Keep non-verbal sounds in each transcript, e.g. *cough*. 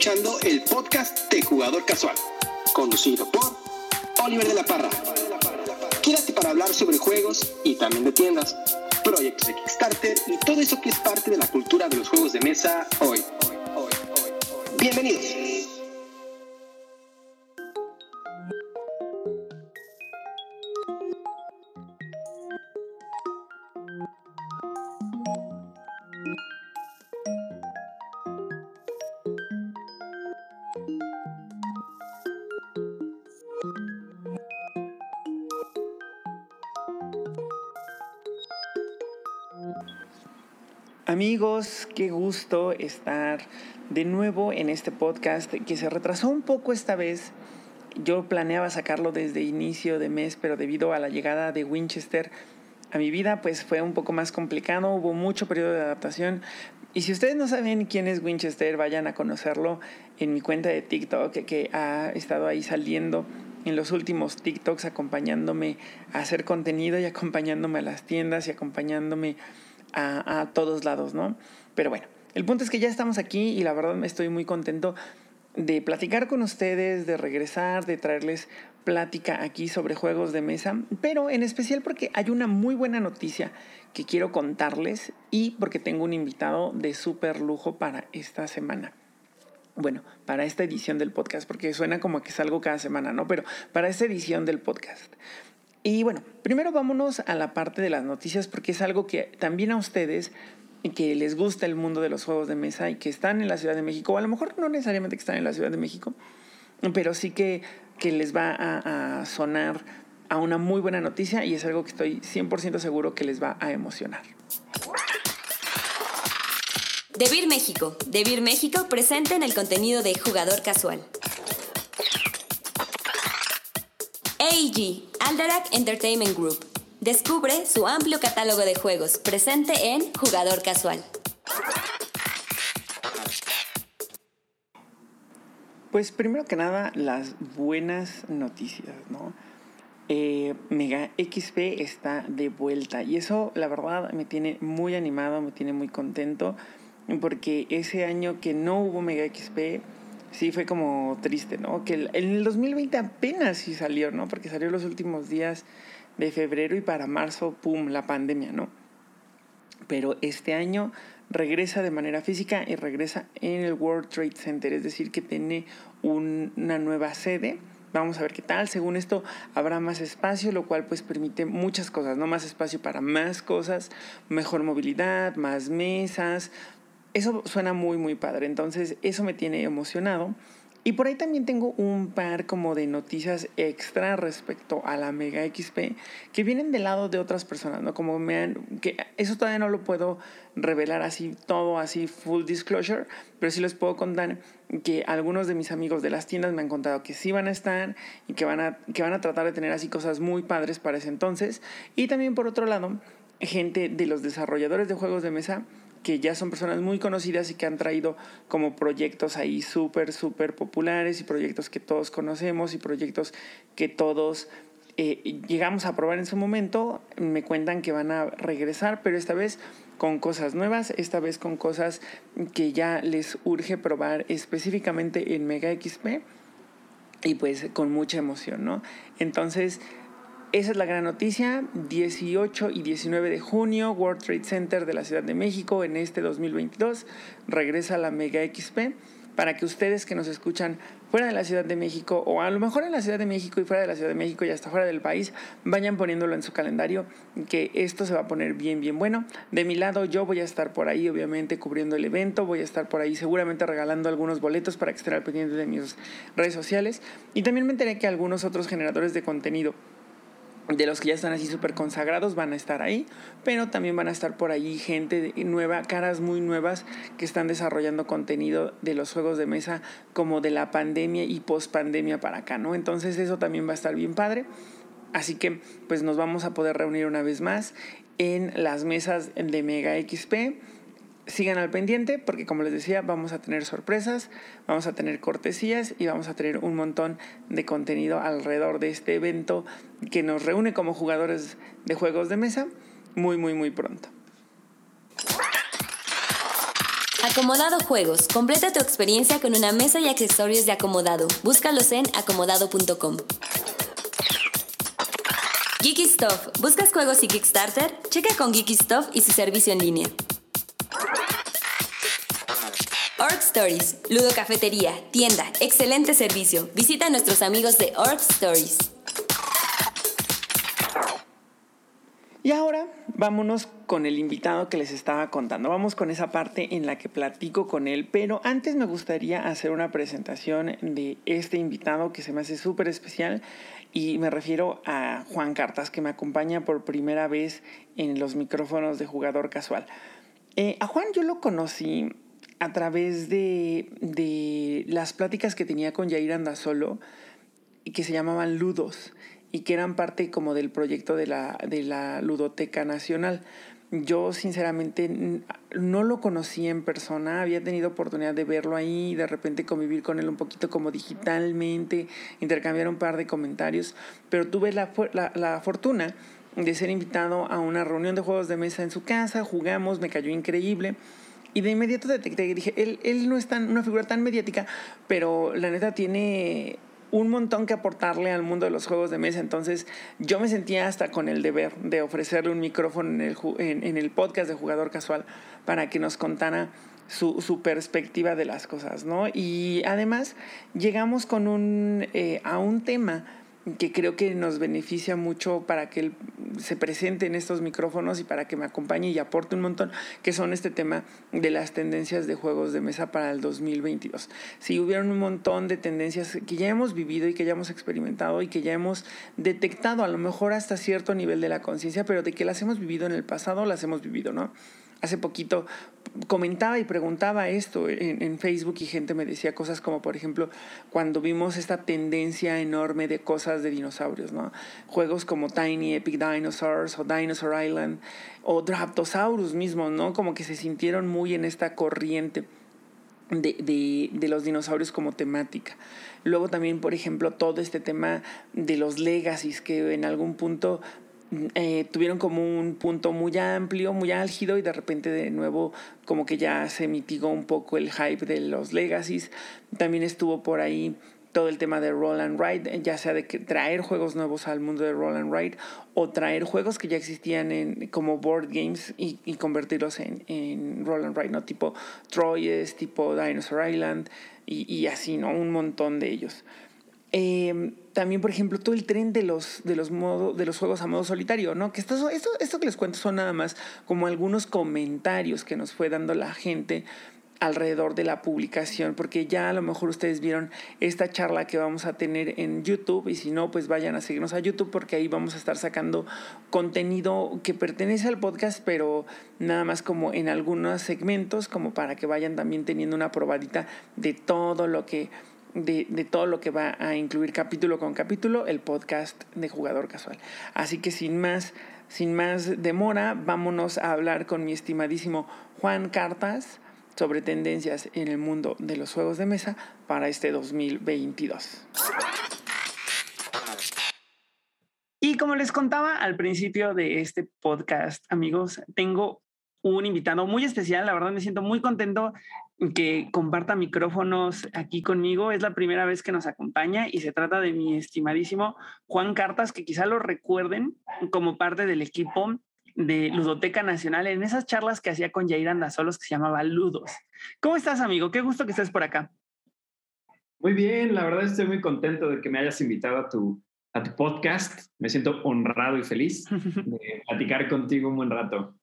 Escuchando el podcast de Jugador Casual, conducido por Oliver de la Parra. Quédate para hablar sobre juegos y también de tiendas, proyectos de Kickstarter y todo eso que es parte de la cultura de los juegos de mesa hoy. Bienvenidos. Amigos, qué gusto estar de nuevo en este podcast que se retrasó un poco esta vez. Yo planeaba sacarlo desde inicio de mes, pero debido a la llegada de Winchester a mi vida, pues fue un poco más complicado, hubo mucho periodo de adaptación. Y si ustedes no saben quién es Winchester, vayan a conocerlo en mi cuenta de TikTok, que ha estado ahí saliendo en los últimos TikToks, acompañándome a hacer contenido y acompañándome a las tiendas y acompañándome a, todos lados, ¿no? Pero bueno, el punto es que ya estamos aquí y la verdad me estoy muy contento de platicar con ustedes, de regresar, de traerles plática aquí sobre juegos de mesa, pero en especial porque hay una muy buena noticia que quiero contarles y porque tengo un invitado de súper lujo para esta semana. Bueno, para esta edición del podcast, porque suena como que salgo cada semana, ¿no? Pero para esta edición del podcast. Y bueno, primero vámonos a la parte de las noticias porque es algo que también a ustedes que les gusta el mundo de los juegos de mesa y que están en la Ciudad de México, o a lo mejor no necesariamente que están en la Ciudad de México, pero sí que, que les va a, sonar a una muy buena noticia y es algo que estoy 100% seguro que les va a emocionar. Debir México. Debir México presente en el contenido de Jugador Casual. AEG, Alderac Entertainment Group. Descubre su amplio catálogo de juegos presente en Jugador Casual. Pues primero que nada, las buenas noticias, ¿no? Eh, Mega XP está de vuelta y eso la verdad me tiene muy animado, me tiene muy contento porque ese año que no hubo Mega XP sí fue como triste, ¿no? Que en el 2020 apenas sí salió, ¿no? Porque salió los últimos días de febrero y para marzo, ¡pum!, la pandemia, ¿no? Pero este año regresa de manera física y regresa en el World Trade Center, es decir, que tiene una nueva sede. Vamos a ver qué tal. Según esto, habrá más espacio, lo cual pues permite muchas cosas, ¿no? Más espacio para más cosas, mejor movilidad, más mesas, eso suena muy, muy padre. Entonces, eso me tiene emocionado. Y por ahí también tengo un par como de noticias extra respecto a la Mega XP que vienen del lado de otras personas, ¿no? Como me han, que eso todavía no lo puedo revelar así todo así full disclosure, pero sí les puedo contar que algunos de mis amigos de las tiendas me han contado que sí van a estar y que van a, que van a tratar de tener así cosas muy padres para ese entonces. Y también por otro lado, gente de los desarrolladores de juegos de mesa que ya son personas muy conocidas y que han traído como proyectos ahí súper, súper populares y proyectos que todos conocemos y proyectos que todos eh, llegamos a probar en su momento. Me cuentan que van a regresar, pero esta vez con cosas nuevas, esta vez con cosas que ya les urge probar específicamente en Mega XP y pues con mucha emoción, ¿no? Entonces, esa es la gran noticia. 18 y 19 de junio, World Trade Center de la Ciudad de México en este 2022 regresa a la Mega XP para que ustedes que nos escuchan fuera de la Ciudad de México o a lo mejor en la Ciudad de México y fuera de la Ciudad de México y hasta fuera del país, vayan poniéndolo en su calendario que esto se va a poner bien, bien bueno. De mi lado yo voy a estar por ahí obviamente cubriendo el evento, voy a estar por ahí seguramente regalando algunos boletos para que estén al pendiente de mis redes sociales y también me enteré que algunos otros generadores de contenido de los que ya están así súper consagrados van a estar ahí, pero también van a estar por ahí gente nueva, caras muy nuevas que están desarrollando contenido de los juegos de mesa como de la pandemia y post pandemia para acá, ¿no? Entonces eso también va a estar bien padre. Así que pues nos vamos a poder reunir una vez más en las mesas de Mega XP sigan al pendiente porque como les decía vamos a tener sorpresas, vamos a tener cortesías y vamos a tener un montón de contenido alrededor de este evento que nos reúne como jugadores de juegos de mesa muy muy muy pronto. Acomodado Juegos. Completa tu experiencia con una mesa y accesorios de acomodado. Búscalos en acomodado.com. Geeky Stuff. ¿Buscas juegos y Kickstarter? Checa con Geeky Stuff y su servicio en línea. Org Stories. Ludo Cafetería. Tienda. Excelente servicio. Visita a nuestros amigos de Org Stories. Y ahora vámonos con el invitado que les estaba contando. Vamos con esa parte en la que platico con él, pero antes me gustaría hacer una presentación de este invitado que se me hace súper especial y me refiero a Juan Cartas, que me acompaña por primera vez en los micrófonos de jugador casual. Eh, a Juan yo lo conocí a través de, de las pláticas que tenía con Yair Andasolo, que se llamaban Ludos y que eran parte como del proyecto de la, de la Ludoteca Nacional. Yo sinceramente no lo conocí en persona, había tenido oportunidad de verlo ahí, de repente convivir con él un poquito como digitalmente, intercambiar un par de comentarios, pero tuve la, la, la fortuna de ser invitado a una reunión de juegos de mesa en su casa, jugamos, me cayó increíble. Y de inmediato detecté y dije, él, él no es tan, una figura tan mediática, pero la neta tiene un montón que aportarle al mundo de los juegos de mesa. Entonces yo me sentía hasta con el deber de ofrecerle un micrófono en el, en, el podcast de Jugador Casual para que nos contara su, su, perspectiva de las cosas, ¿no? Y además llegamos con un, eh, a un tema que creo que nos beneficia mucho para que él se presente en estos micrófonos y para que me acompañe y aporte un montón, que son este tema de las tendencias de juegos de mesa para el 2022. Si hubieron un montón de tendencias que ya hemos vivido y que ya hemos experimentado y que ya hemos detectado, a lo mejor hasta cierto nivel de la conciencia, pero de que las hemos vivido en el pasado, las hemos vivido, ¿no? Hace poquito comentaba y preguntaba esto en, Facebook y gente me decía cosas como, por ejemplo, cuando vimos esta tendencia enorme de cosas de dinosaurios, ¿no? Juegos como Tiny Epic Dinosaurs o Dinosaur Island o Draptosaurus mismo, ¿no? Como que se sintieron muy en esta corriente. De, de, de, los dinosaurios como temática. Luego también, por ejemplo, todo este tema de los legacies que en algún punto eh, tuvieron como un punto muy amplio, muy álgido y de repente de nuevo como que ya se mitigó un poco el hype de los legacies. También estuvo por ahí todo el tema de Roll and Ride, ya sea de que traer juegos nuevos al mundo de Roll and Ride o traer juegos que ya existían en, como board games y, y convertirlos en, en, Roll and Ride, ¿no? Tipo Troyes, tipo Dinosaur Island y, y así, ¿no? Un montón de ellos. Eh, también, por ejemplo, todo el tren de los, de los, modo, de los juegos a modo solitario, ¿no? Que esto, esto, esto que les cuento son nada más como algunos comentarios que nos fue dando la gente alrededor de la publicación, porque ya a lo mejor ustedes vieron esta charla que vamos a tener en YouTube y si no, pues vayan a seguirnos a YouTube porque ahí vamos a estar sacando contenido que pertenece al podcast, pero nada más como en algunos segmentos, como para que vayan también teniendo una probadita de todo lo que de, de, todo lo que va a incluir capítulo con capítulo el podcast de jugador casual. Así que sin más, sin más demora, vámonos a hablar con mi estimadísimo Juan Cartas sobre tendencias en el mundo de los juegos de mesa para este 2022. Y como les contaba al principio de este podcast, amigos, tengo un invitado muy especial. La verdad me siento muy contento que comparta micrófonos aquí conmigo. Es la primera vez que nos acompaña y se trata de mi estimadísimo Juan Cartas, que quizá lo recuerden como parte del equipo de Ludoteca Nacional en esas charlas que hacía con Jair Andasolos que se llamaba Ludos. ¿Cómo estás, amigo? Qué gusto que estés por acá. Muy bien, la verdad estoy muy contento de que me hayas invitado a tu, a tu podcast. Me siento honrado y feliz *laughs* de platicar contigo un buen rato.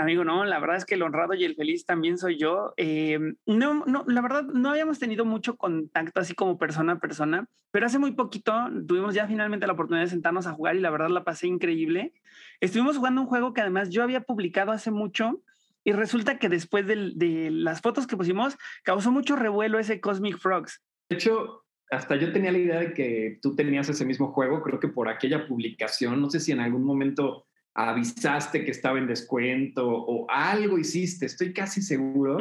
Amigo, no, la verdad es que el honrado y el feliz también soy yo. Eh, no, no, la verdad, no habíamos tenido mucho contacto así como persona a persona, pero hace muy poquito tuvimos ya finalmente la oportunidad de sentarnos a jugar y la verdad la pasé increíble. Estuvimos jugando un juego que además yo había publicado hace mucho y resulta que después de, de las fotos que pusimos causó mucho revuelo ese Cosmic Frogs. De hecho, hasta yo tenía la idea de que tú tenías ese mismo juego, creo que por aquella publicación, no sé si en algún momento avisaste que estaba en descuento o algo hiciste, estoy casi seguro,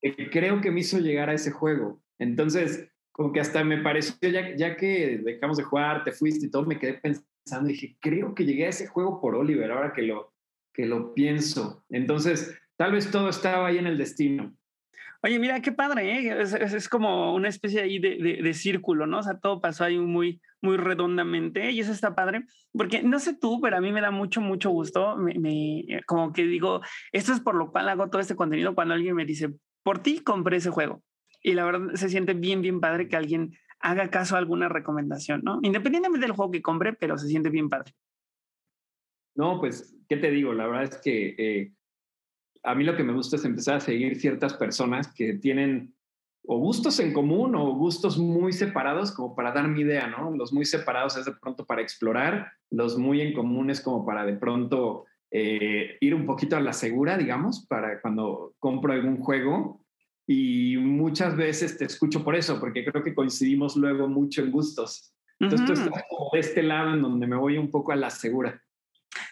que creo que me hizo llegar a ese juego. Entonces, como que hasta me pareció, ya, ya que dejamos de jugar, te fuiste y todo, me quedé pensando y dije, creo que llegué a ese juego por Oliver, ahora que lo, que lo pienso. Entonces, tal vez todo estaba ahí en el destino. Oye, mira, qué padre, ¿eh? es, como una especie ahí de, de, círculo, ¿no? O sea, todo pasó ahí muy, muy redondamente y eso está padre, porque no sé tú, pero a mí me da mucho, mucho gusto, me, me, como que digo, esto es por lo cual hago todo este contenido cuando alguien me dice, por ti compré ese juego. Y la verdad se siente bien, bien padre que alguien haga caso a alguna recomendación, ¿no? Independientemente del juego que compre, pero se siente bien padre. No, pues, ¿qué te digo? La verdad es que... Eh a mí lo que me gusta es empezar a seguir ciertas personas que tienen o gustos en común o gustos muy separados como para dar mi idea, ¿no? Los muy separados es de pronto para explorar, los muy en común es como para de pronto eh, ir un poquito a la segura, digamos, para cuando compro algún juego. Y muchas veces te escucho por eso, porque creo que coincidimos luego mucho en gustos. Entonces tú estás como de este lado en donde me voy un poco a la segura.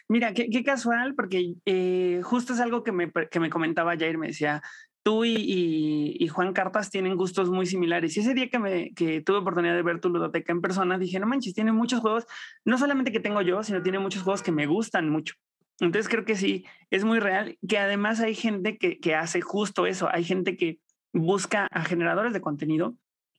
Mira, qué, casual, porque eh, justo es algo que me, que me comentaba Jair, me decía, tú y, Juan Cartas tienen gustos muy similares. Y ese día que, tuve oportunidad de ver tu ludoteca en persona, dije, no manches, tiene muchos juegos, no solamente que tengo yo, sino tiene muchos juegos que me gustan mucho. Entonces creo que sí, es muy real, que además hay gente que, que hace justo eso, hay gente que busca a generadores de contenido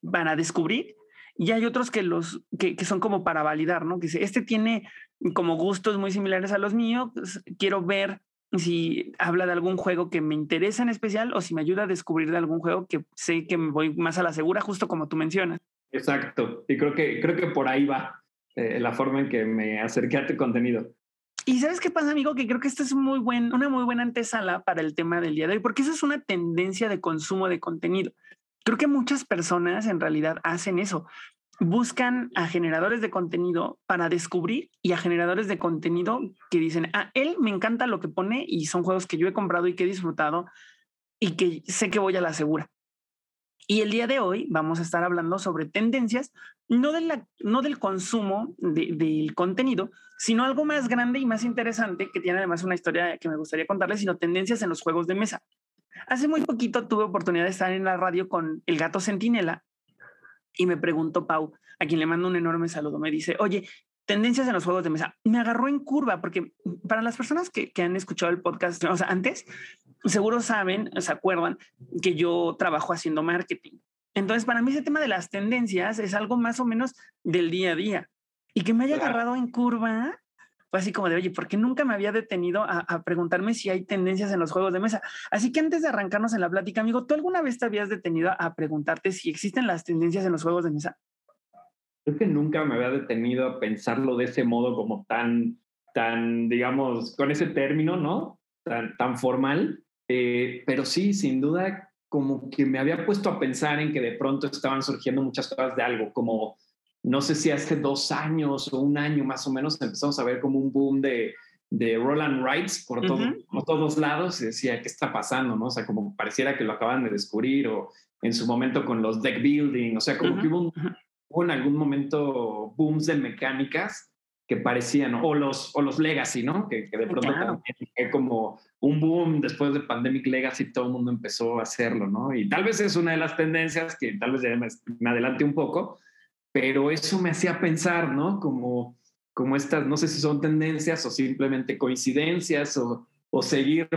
para descubrir y hay otros que los que, que, son como para validar, ¿no? Que dice, este tiene como gustos muy similares a los míos, pues, quiero ver si habla de algún juego que me interesa en especial o si me ayuda a descubrir de algún juego que sé que me voy más a la segura, justo como tú mencionas. Exacto, y creo que, creo que por ahí va eh, la forma en que me acerqué a tu contenido. Y sabes qué pasa, amigo, que creo que esta es muy buen, una muy buena antesala para el tema del día de hoy, porque eso es una tendencia de consumo de contenido. Creo que muchas personas en realidad hacen eso buscan a generadores de contenido para descubrir y a generadores de contenido que dicen, a ah, él me encanta lo que pone y son juegos que yo he comprado y que he disfrutado y que sé que voy a la segura. Y el día de hoy vamos a estar hablando sobre tendencias, no, de no del consumo del contenido, sino algo más grande y más interesante que tiene además una historia que me gustaría contarles, sino tendencias en los juegos de mesa. Hace muy poquito tuve oportunidad de estar en la radio con El Gato Centinela y me preguntó Pau, a quien le mando un enorme saludo, me dice, oye, tendencias en los juegos de mesa. Me agarró en curva porque para las personas que, que han escuchado el podcast, o sea, antes, seguro saben, se acuerdan que yo trabajo haciendo marketing. Entonces, para mí ese tema de las tendencias es algo más o menos del día a día. Y que me haya agarrado en curva, fue así como de, oye, ¿por qué nunca me había detenido a, preguntarme si hay tendencias en los juegos de mesa? Así que antes de arrancarnos en la plática, amigo, ¿tú alguna vez te habías detenido a preguntarte si existen las tendencias en los juegos de mesa? Creo que nunca me había detenido a pensarlo de ese modo como tan, tan, digamos, con ese término, ¿no? Tan, tan formal. Eh, pero sí, sin duda, como que me había puesto a pensar en que de pronto estaban surgiendo muchas cosas de algo, como no sé si hace dos años o un año más o menos empezamos a ver como un boom de, de Roland Wrights por, todo, por todos lados y decía, ¿qué está pasando? ¿no? O sea, como pareciera que lo acaban de descubrir o en su momento con los deck building, o sea, como que hubo, en algún momento booms de mecánicas que parecían, o los, o los Legacy, ¿no? Que, de pronto también fue como un boom después de Pandemic Legacy, todo el mundo empezó a hacerlo, ¿no? Y tal vez es una de las tendencias que tal vez me adelante un poco, pero eso me hacía pensar, ¿no? Como, como estas, no sé si son tendencias o simplemente coincidencias o, o seguir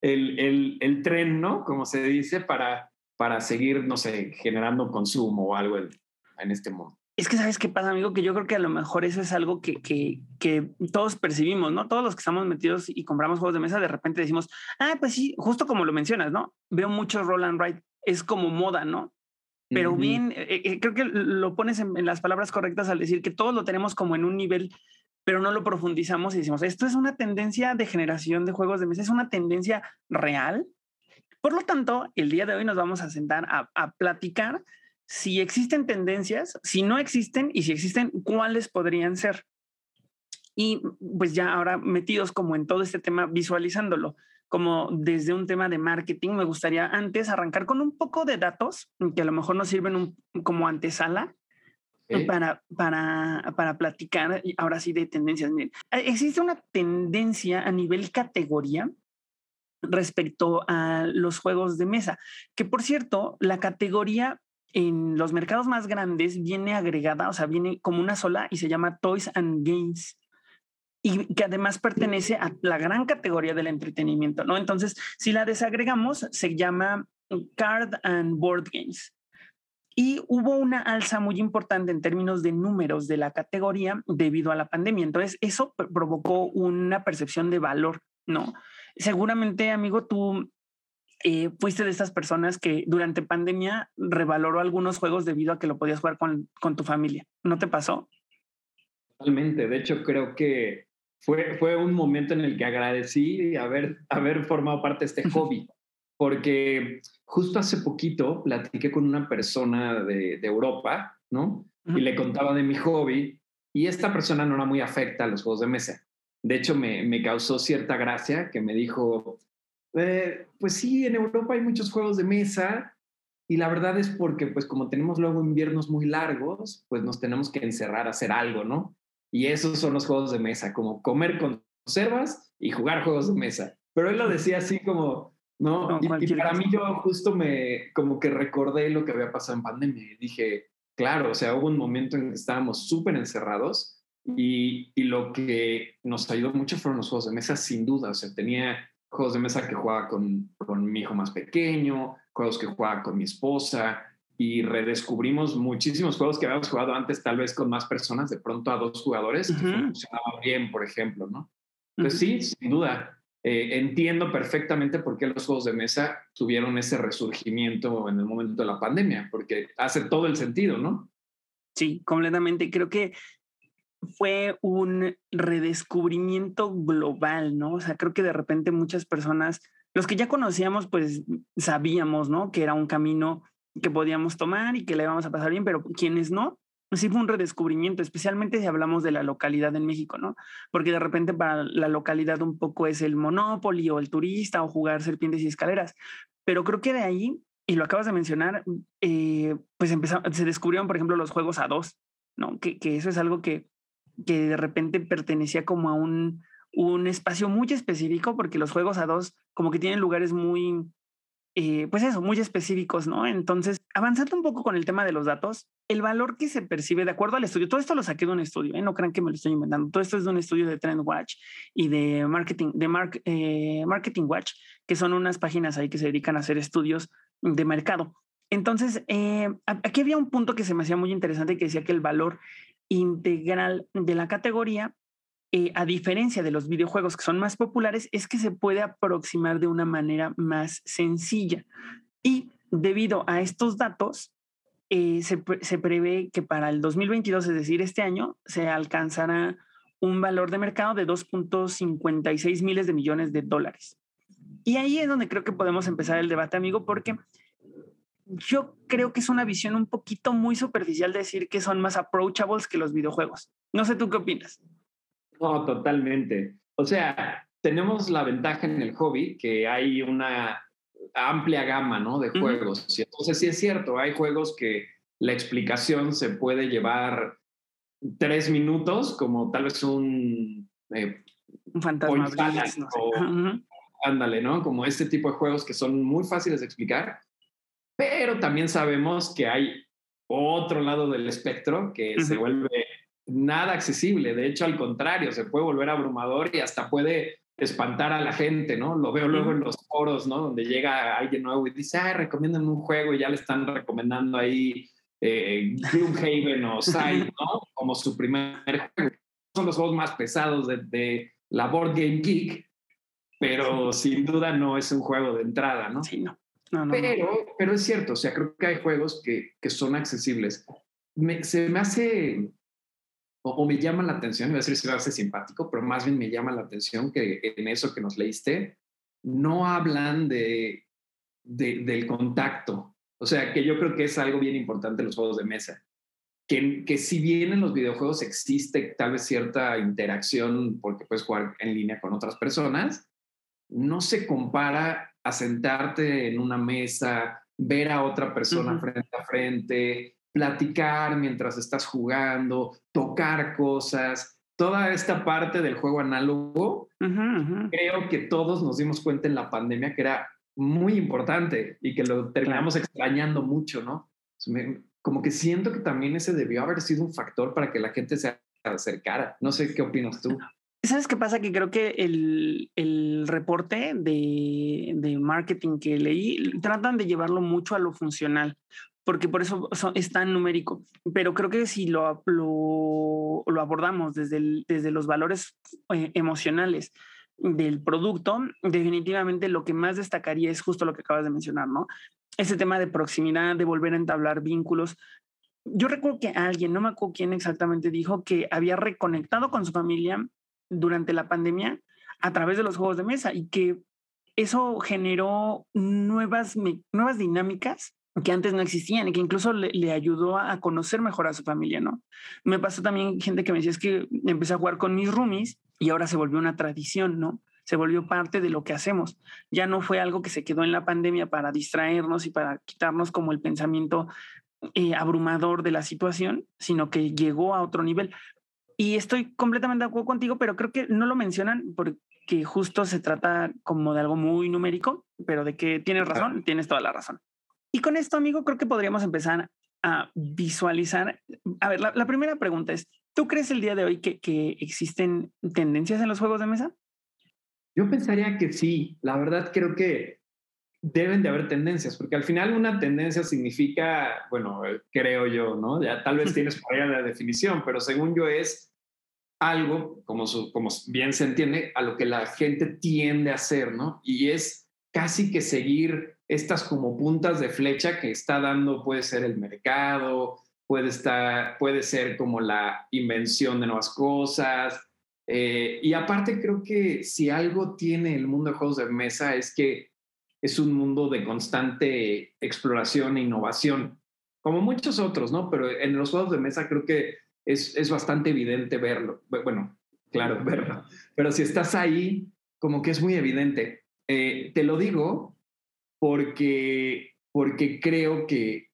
el, el, el, tren, ¿no? Como se dice, para, para seguir, no sé, generando consumo o algo en, en este mundo. Es que sabes qué pasa, amigo, que yo creo que a lo mejor eso es algo que, que, que, todos percibimos, ¿no? Todos los que estamos metidos y compramos juegos de mesa, de repente decimos, ah, pues sí, justo como lo mencionas, ¿no? Veo mucho roll and write, es como moda, ¿no? Pero bien, eh, eh, creo que lo pones en, las palabras correctas al decir que todos lo tenemos como en un nivel, pero no lo profundizamos y decimos, esto es una tendencia de generación de juegos de mesa, es una tendencia real. Por lo tanto, el día de hoy nos vamos a sentar a, a platicar si existen tendencias, si no existen y si existen, cuáles podrían ser. Y pues ya ahora metidos como en todo este tema, visualizándolo como desde un tema de marketing, me gustaría antes arrancar con un poco de datos que a lo mejor nos sirven como antesala para, para, para platicar ahora sí de tendencias. Miren, eh, existe una tendencia a nivel categoría respecto a los juegos de mesa, que por cierto, la categoría en los mercados más grandes viene agregada, o sea, viene como una sola y se llama Toys and Games y que además pertenece a la gran categoría del entretenimiento, ¿no? Entonces, si la desagregamos, se llama Card and Board Games. Y hubo una alza muy importante en términos de números de la categoría debido a la pandemia. Entonces, eso provocó una percepción de valor, ¿no? Seguramente, amigo, tú eh, fuiste de estas personas que durante pandemia revaloró algunos juegos debido a que lo podías jugar con, con tu familia. ¿No te pasó? Totalmente. De hecho, creo que fue, fue un momento en el que agradecí haber, haber formado parte de este hobby, porque justo hace poquito platiqué con una persona de, de Europa, ¿no? Y le contaba de mi hobby y esta persona no era muy afecta a los juegos de mesa. De hecho, me, me causó cierta gracia que me dijo, eh, pues sí, en Europa hay muchos juegos de mesa y la verdad es porque, pues como tenemos luego inviernos muy largos, pues nos tenemos que encerrar a hacer algo, ¿no? Y esos son los juegos de mesa, como comer conservas y jugar juegos de mesa. Pero él lo decía así como, ¿no? y, para mí yo justo me, como que recordé lo que había pasado en pandemia y dije, claro, o sea, hubo un momento en que estábamos súper encerrados y, y lo que nos ayudó mucho fueron los juegos de mesa, sin duda. O sea, tenía juegos de mesa que jugaba con, con mi hijo más pequeño, juegos que jugaba con mi esposa y redescubrimos muchísimos juegos que habíamos jugado antes, tal vez con más personas, de pronto a dos jugadores, que funcionaba bien, por ejemplo, ¿no? Pues sí, sin duda. Eh, entiendo perfectamente por qué los juegos de mesa tuvieron ese resurgimiento en el momento de la pandemia, porque hace todo el sentido, ¿no? Sí, completamente. Creo que fue un redescubrimiento global, ¿no? O sea, creo que de repente muchas personas, los que ya conocíamos, pues sabíamos, ¿no? Que era un camino que podíamos tomar y que le íbamos a pasar bien, pero quienes no, sí fue un redescubrimiento, especialmente si hablamos de la localidad en México, ¿no? Porque de repente para la localidad un poco es el Monopoly o el turista o jugar serpientes y escaleras, pero creo que de ahí, y lo acabas de mencionar, eh, pues se descubrieron, por ejemplo, los juegos a dos, ¿no? Que, que eso es algo que que de repente pertenecía como a un, un espacio muy específico, porque los juegos a dos como que tienen lugares muy, eh, pues eso, muy específicos, ¿no? Entonces, avanzando un poco con el tema de los datos, el valor que se percibe de acuerdo al estudio, todo esto lo saqué de un estudio, ¿eh? no crean que me lo estoy inventando, todo esto es de un estudio de TrendWatch y de Marketing, de Mark, eh, Marketing Watch, que son unas páginas ahí que se dedican a hacer estudios de mercado. Entonces, aquí había un punto que se me hacía muy interesante que decía que el valor integral de la categoría, eh, a diferencia de los videojuegos que son más populares, es que se puede aproximar de una manera más sencilla. Y debido a estos datos, eh, se, se, prevé que para el 2022, es decir, este año, se alcanzará un valor de mercado de 2.56 miles de millones de dólares. Y ahí es donde creo que podemos empezar el debate, amigo, porque yo creo que es una visión un poquito muy superficial de decir que son más approachables que los videojuegos. No sé tú qué opinas. No, totalmente. O sea, tenemos la ventaja en el hobby que hay una amplia gama ¿no? de juegos. Y entonces sí es cierto, hay juegos que la explicación se puede llevar tres minutos, como tal vez un... Eh, un fantasma. Ándale, ¿no? Como este tipo de juegos que son muy fáciles de explicar pero también sabemos que hay otro lado del espectro que se vuelve nada accesible. De hecho, al contrario, se puede volver abrumador y hasta puede espantar a la gente, ¿no? Lo veo luego en los foros, ¿no? Donde llega alguien nuevo y dice, ah, recomiendan un juego y ya le están recomendando ahí eh, Gloomhaven o Side, *laughs* ¿no? Como su primer juego. Son los juegos más pesados de, de la Board Game Geek, pero sin duda no es un juego de entrada, ¿no? Sí, no pero, pero es cierto, o sea, creo que hay juegos que, que son accesibles. se me hace, o, me llama la atención, voy a decir si me hace simpático, pero más bien me llama la atención que en eso que nos leíste, no hablan de, de, del contacto. O sea, que yo creo que es algo bien importante en los juegos de mesa. Que, que si bien en los videojuegos existe tal vez cierta interacción porque puedes jugar en línea con otras personas, no se compara a sentarte en una mesa, ver a otra persona frente a frente, platicar mientras estás jugando, tocar cosas, toda esta parte del juego análogo, creo que todos nos dimos cuenta en la pandemia que era muy importante y que lo terminamos extrañando mucho, ¿no? como que siento que también ese debió haber sido un factor para que la gente se acercara. No sé qué opinas tú. ¿Sabes qué pasa? Que creo que el, el reporte de, de, marketing que leí tratan de llevarlo mucho a lo funcional, porque por eso es tan numérico. Pero creo que si lo, lo, abordamos desde, desde los valores eh, emocionales del producto, definitivamente lo que más destacaría es justo lo que acabas de mencionar, ¿no? Ese tema de proximidad, de volver a entablar vínculos. Yo recuerdo que alguien, no me acuerdo quién exactamente, dijo que había reconectado con su familia durante la pandemia a través de los juegos de mesa y que eso generó nuevas, nuevas dinámicas que antes no existían y que incluso le, ayudó a conocer mejor a su familia, ¿no? Me pasó también gente que me decía es que empecé a jugar con mis roomies y ahora se volvió una tradición, ¿no? Se volvió parte de lo que hacemos. Ya no fue algo que se quedó en la pandemia para distraernos y para quitarnos como el pensamiento eh, abrumador de la situación, sino que llegó a otro nivel. Y estoy completamente de acuerdo contigo, pero creo que no lo mencionan porque justo se trata como de algo muy numérico, pero de que tienes razón, tienes toda la razón. Y con esto, amigo, creo que podríamos empezar a visualizar. A ver, la, primera pregunta es, ¿tú crees el día de hoy que, que, existen tendencias en los juegos de mesa? Yo pensaría que sí. La verdad creo que deben de haber tendencias, porque al final una tendencia significa, bueno, creo yo, ¿no? Ya tal vez *laughs* tienes por ahí la definición, pero según yo es algo, como, su, como bien se entiende, a lo que la gente tiende a hacer, ¿no? Y es casi que seguir estas como puntas de flecha que está dando, puede ser el mercado, puede, estar, puede ser como la invención de nuevas cosas. Eh, y aparte creo que si algo tiene el mundo de juegos de mesa es que es un mundo de constante exploración e innovación, como muchos otros, ¿no? Pero en los juegos de mesa creo que es, es bastante evidente verlo. Bueno, claro, *laughs* verlo. Pero si estás ahí, como que es muy evidente. Eh, te lo digo porque, porque creo que,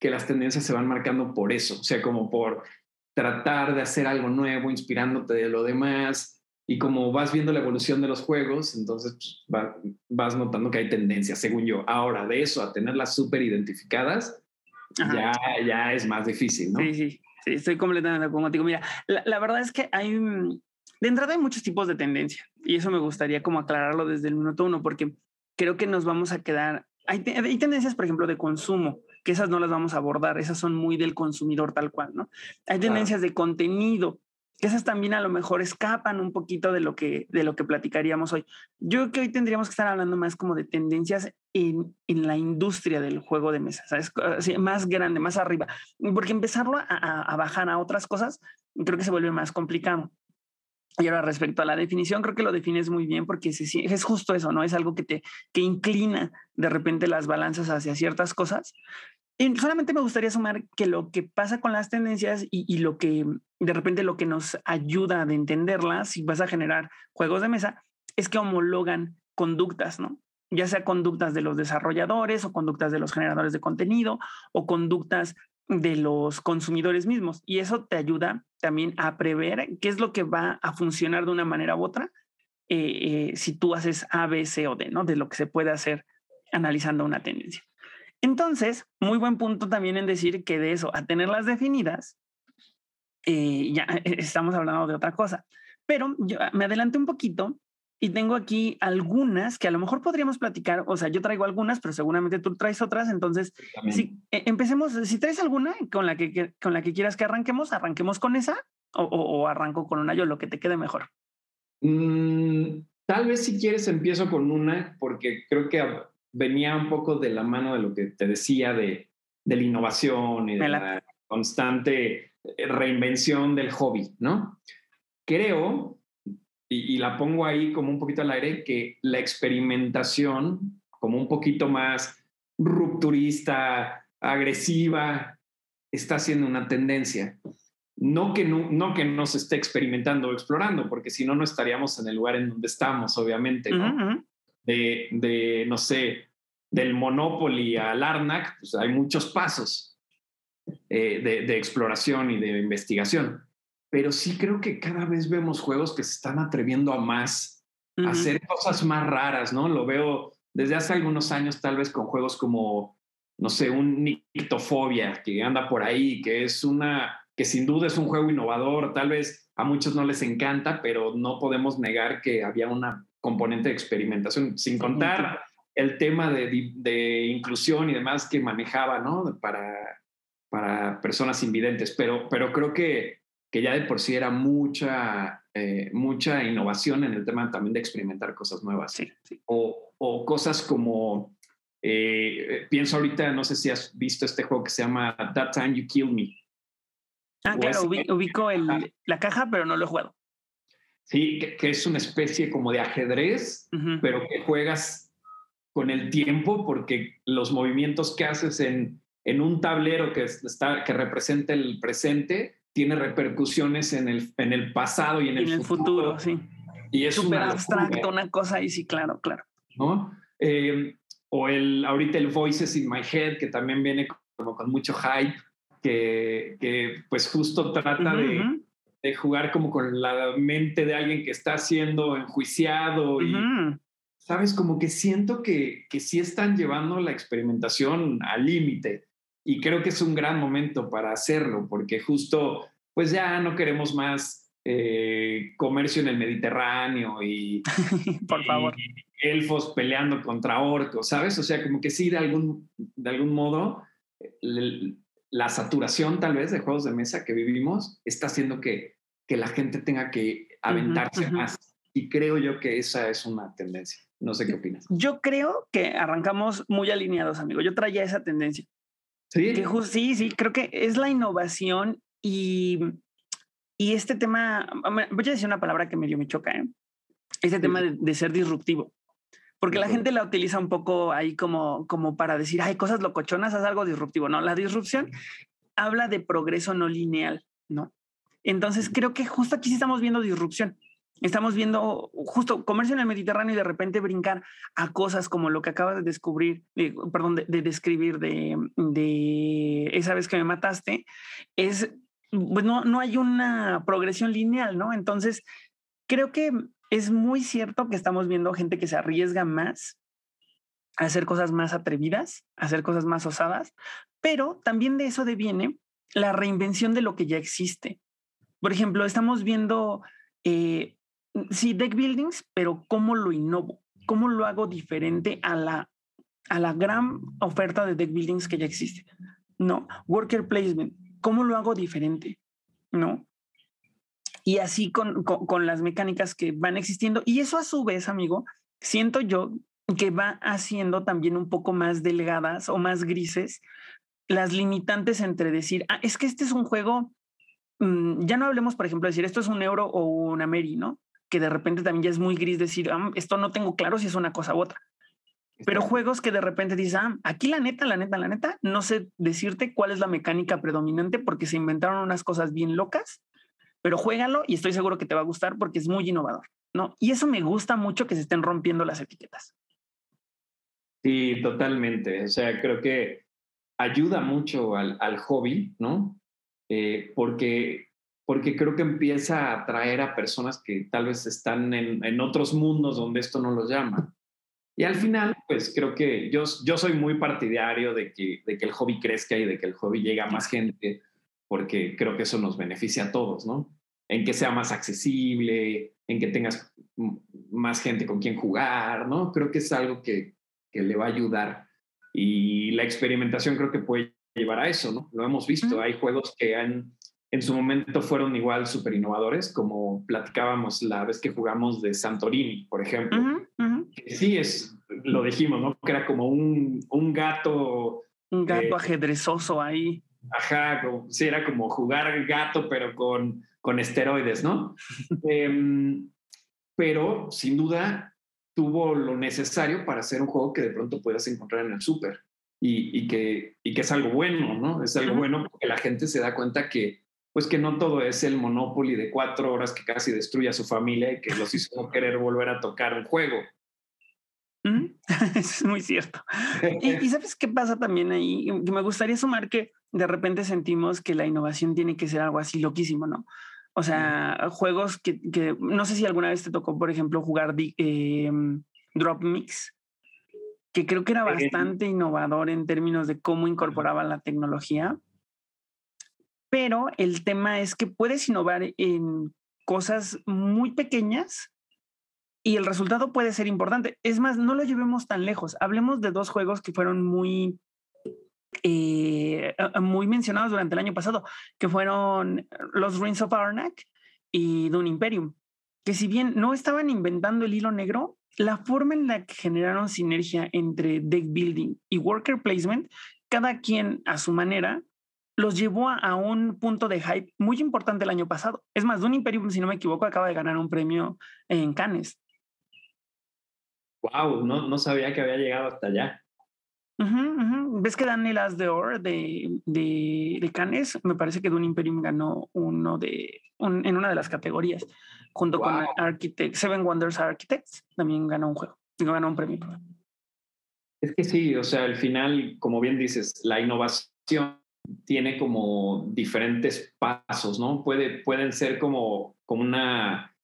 que las tendencias se van marcando por eso, o sea, como por tratar de hacer algo nuevo, inspirándote de lo demás, y como vas viendo la evolución de los juegos, entonces pues, vas notando que hay tendencias, según yo. Ahora, de eso a tenerlas súper identificadas, ya, ya es más difícil, ¿no? Sí, sí, sí, estoy completamente de acuerdo contigo. Mira, la, la, verdad es que hay, mm, de entrada hay muchos tipos de tendencia y eso me gustaría como aclararlo desde el minuto uno, porque creo que nos vamos a quedar, hay, hay tendencias, por ejemplo, de consumo, que esas no las vamos a abordar, esas son muy del consumidor tal cual, ¿no? Hay tendencias de contenido, que esas también a lo mejor escapan un poquito de lo que, de lo que platicaríamos hoy. Yo creo que hoy tendríamos que estar hablando más como de tendencias en, en la industria del juego de mesa, ¿sabes? más grande, más arriba, porque empezarlo a, a, bajar a otras cosas creo que se vuelve más complicado. Y ahora respecto a la definición, creo que lo defines muy bien porque es justo eso, ¿no? Es algo que te que inclina de repente las balanzas hacia ciertas cosas y solamente me gustaría sumar que lo que pasa con las tendencias y, lo que de repente lo que nos ayuda a entenderlas, si vas a generar juegos de mesa, es que homologan conductas, ¿no? Ya sea conductas de los desarrolladores o conductas de los generadores de contenido o conductas de los consumidores mismos. Y eso te ayuda también a prever qué es lo que va a funcionar de una manera u otra eh, eh, si tú haces A, B, C o D, ¿no? De lo que se puede hacer analizando una tendencia. Entonces, muy buen punto también en decir que de eso a tenerlas definidas, eh, ya estamos hablando de otra cosa. Pero yo me adelanté un poquito y tengo aquí algunas que a lo mejor podríamos platicar. O sea, yo traigo algunas, pero seguramente tú traes otras. Entonces, si eh, empecemos, si traes alguna con la que, con la que quieras que arranquemos, arranquemos con esa o, arranco con una yo, lo que te quede mejor. Mm, tal vez si quieres empiezo con una, porque creo que venía un poco de la mano de lo que te decía de, de la innovación y de la constante eh, reinvención del hobby, ¿no? Creo, y, y, la pongo ahí como un poquito al aire, que la experimentación, como un poquito más rupturista, agresiva, está siendo una tendencia. No que no, no que no se esté experimentando o explorando, porque si no, no estaríamos en el lugar en donde estamos, obviamente, ¿no? de, de, no sé, del Monopoly al Arnak, pues hay muchos pasos eh, de, exploración y de investigación. Pero sí creo que cada vez vemos juegos que se están atreviendo a más, a hacer cosas más raras, ¿no? Lo veo desde hace algunos años, tal vez con juegos como, no sé, un Nictofobia que anda por ahí, que es una que sin duda es un juego innovador, tal vez a muchos no les encanta, pero no podemos negar que había una componente de experimentación, sin contar el tema de, de inclusión y demás que manejaba, ¿no? Para, para personas invidentes, pero, pero creo que, que ya de por sí era mucha, eh, mucha innovación en el tema también de experimentar cosas nuevas. Sí, sí. O, o, cosas como, eh, pienso ahorita, no sé si has visto este juego que se llama That Time You Kill Me. Ah, claro, ubico el, la caja, pero no lo he jugado. Sí, que, que es una especie como de ajedrez, uh -huh. pero que juegas con el tiempo porque los movimientos que haces en, en un tablero que, está, que representa el presente tiene repercusiones en el, en el pasado y en el, en el futuro. futuro. sí. Y es súper abstracto, una cosa ahí, sí, claro, claro. ¿No? Eh, o el, ahorita el Voices in My Head, que también viene como con mucho hype, que, que pues justo trata uh -huh, de, de, jugar como con la mente de alguien que está siendo enjuiciado y, uh -huh. ¿sabes? Como que siento que, que sí están llevando la experimentación al límite y creo que es un gran momento para hacerlo porque justo pues ya no queremos más eh, comercio en el Mediterráneo y, *laughs* por favor y elfos peleando contra orcos, ¿sabes? O sea, como que sí de algún, de algún modo la saturación tal vez de juegos de mesa que vivimos está haciendo que, que la gente tenga que aventarse uh -huh, uh -huh. más. Y creo yo que esa es una tendencia. No sé qué opinas. Yo creo que arrancamos muy alineados, amigo. Yo traía esa tendencia. Sí. Que sí, sí, creo que es la innovación y, y este tema, voy a decir una palabra que medio me choca, ¿eh? Este sí. tema de, de, ser disruptivo. Porque la gente la utiliza un poco ahí como, como para decir, hay cosas locochonas, haz algo disruptivo. No, la disrupción habla de progreso no lineal, ¿no? Entonces creo que justo aquí sí estamos viendo disrupción. Estamos viendo justo comercio en el Mediterráneo y de repente brincar a cosas como lo que acabas de descubrir, eh, perdón, de, de describir de, de, esa vez que me mataste, es, pues no, no hay una progresión lineal, ¿no? Entonces, creo que es muy cierto que estamos viendo gente que se arriesga más a hacer cosas más atrevidas, a hacer cosas más osadas, pero también de eso deviene la reinvención de lo que ya existe. Por ejemplo, estamos viendo, eh, sí, deck buildings, pero ¿cómo lo innovo? ¿Cómo lo hago diferente a la, a la gran oferta de deck buildings que ya existe? No, worker placement, ¿cómo lo hago diferente? No, y así con, con, las mecánicas que van existiendo. Y eso a su vez, amigo, siento yo que va haciendo también un poco más delgadas o más grises las limitantes entre decir, ah, es que este es un juego, mmm, ya no hablemos, por ejemplo, de decir esto es un euro o una Mary, ¿no? Que de repente también ya es muy gris decir, ah, esto no tengo claro si es una cosa u otra. Pero juegos que de repente dices, ah, aquí la neta, la neta, la neta, no sé decirte cuál es la mecánica predominante porque se inventaron unas cosas bien locas pero juégalo y estoy seguro que te va a gustar porque es muy innovador, ¿no? Y eso me gusta mucho que se estén rompiendo las etiquetas. Sí, totalmente. O sea, creo que ayuda mucho al, al hobby, ¿no? Eh, porque, porque creo que empieza a atraer a personas que tal vez están en, en otros mundos donde esto no los llama. Y al final, pues creo que yo, yo soy muy partidario de que, de que el hobby crezca y de que el hobby llegue a más gente, porque creo que eso nos beneficia a todos, ¿no? en que sea más accesible, en que tengas más gente con quien jugar, ¿no? Creo que es algo que, que le va a ayudar. Y la experimentación creo que puede llevar a eso, ¿no? Lo hemos visto, hay juegos que han, en su momento fueron igual súper innovadores, como platicábamos la vez que jugamos de Santorini, por ejemplo. Uh -huh, uh -huh. Sí, es, lo dijimos, ¿no? Que era como un, un gato... Un gato eh, ajedrezoso ahí. Ajá, como, sí, era como jugar gato, pero con, con esteroides, ¿no? *laughs* eh, pero sin duda tuvo lo necesario para hacer un juego que de pronto puedas encontrar en el súper y, y, que, y que es algo bueno, ¿no? Es algo uh -huh. bueno porque la gente se da cuenta que, pues que no todo es el Monopoly de cuatro horas que casi destruye a su familia y que los hizo no querer volver a tocar un juego. *laughs* es muy cierto. y, y, sabes qué pasa también ahí? Me gustaría sumar que de repente sentimos que la innovación tiene que ser algo así loquísimo, ¿no? O sea, juegos que, que, no sé si alguna vez te tocó, por ejemplo, jugar eh, Drop Mix, que creo que era bastante innovador en términos de cómo incorporaba la tecnología. Pero el tema es que puedes innovar en cosas muy pequeñas y el resultado puede ser importante. Es más, no lo llevemos tan lejos. Hablemos de dos juegos que fueron muy, eh, muy mencionados durante el año pasado, que fueron los Rings of Arnak y Dune Imperium, que si bien no estaban inventando el hilo negro, la forma en la que generaron sinergia entre deck building y worker placement, cada quien a su manera, los llevó a, un punto de hype muy importante el año pasado. Es más, Dune Imperium, si no me equivoco, acaba de ganar un premio en Cannes. Wow, no, no sabía que había llegado hasta allá. ¿Ves que dan el As de Or de, de, de, Cannes? Me parece que Dune Imperium ganó uno de, en una de las categorías, junto con Architect, Seven Wonders Architects, también ganó un juego, ganó un premio. Es que sí, o sea, al final, como bien dices, la innovación tiene como diferentes pasos, ¿no? Puede, pueden ser como, como una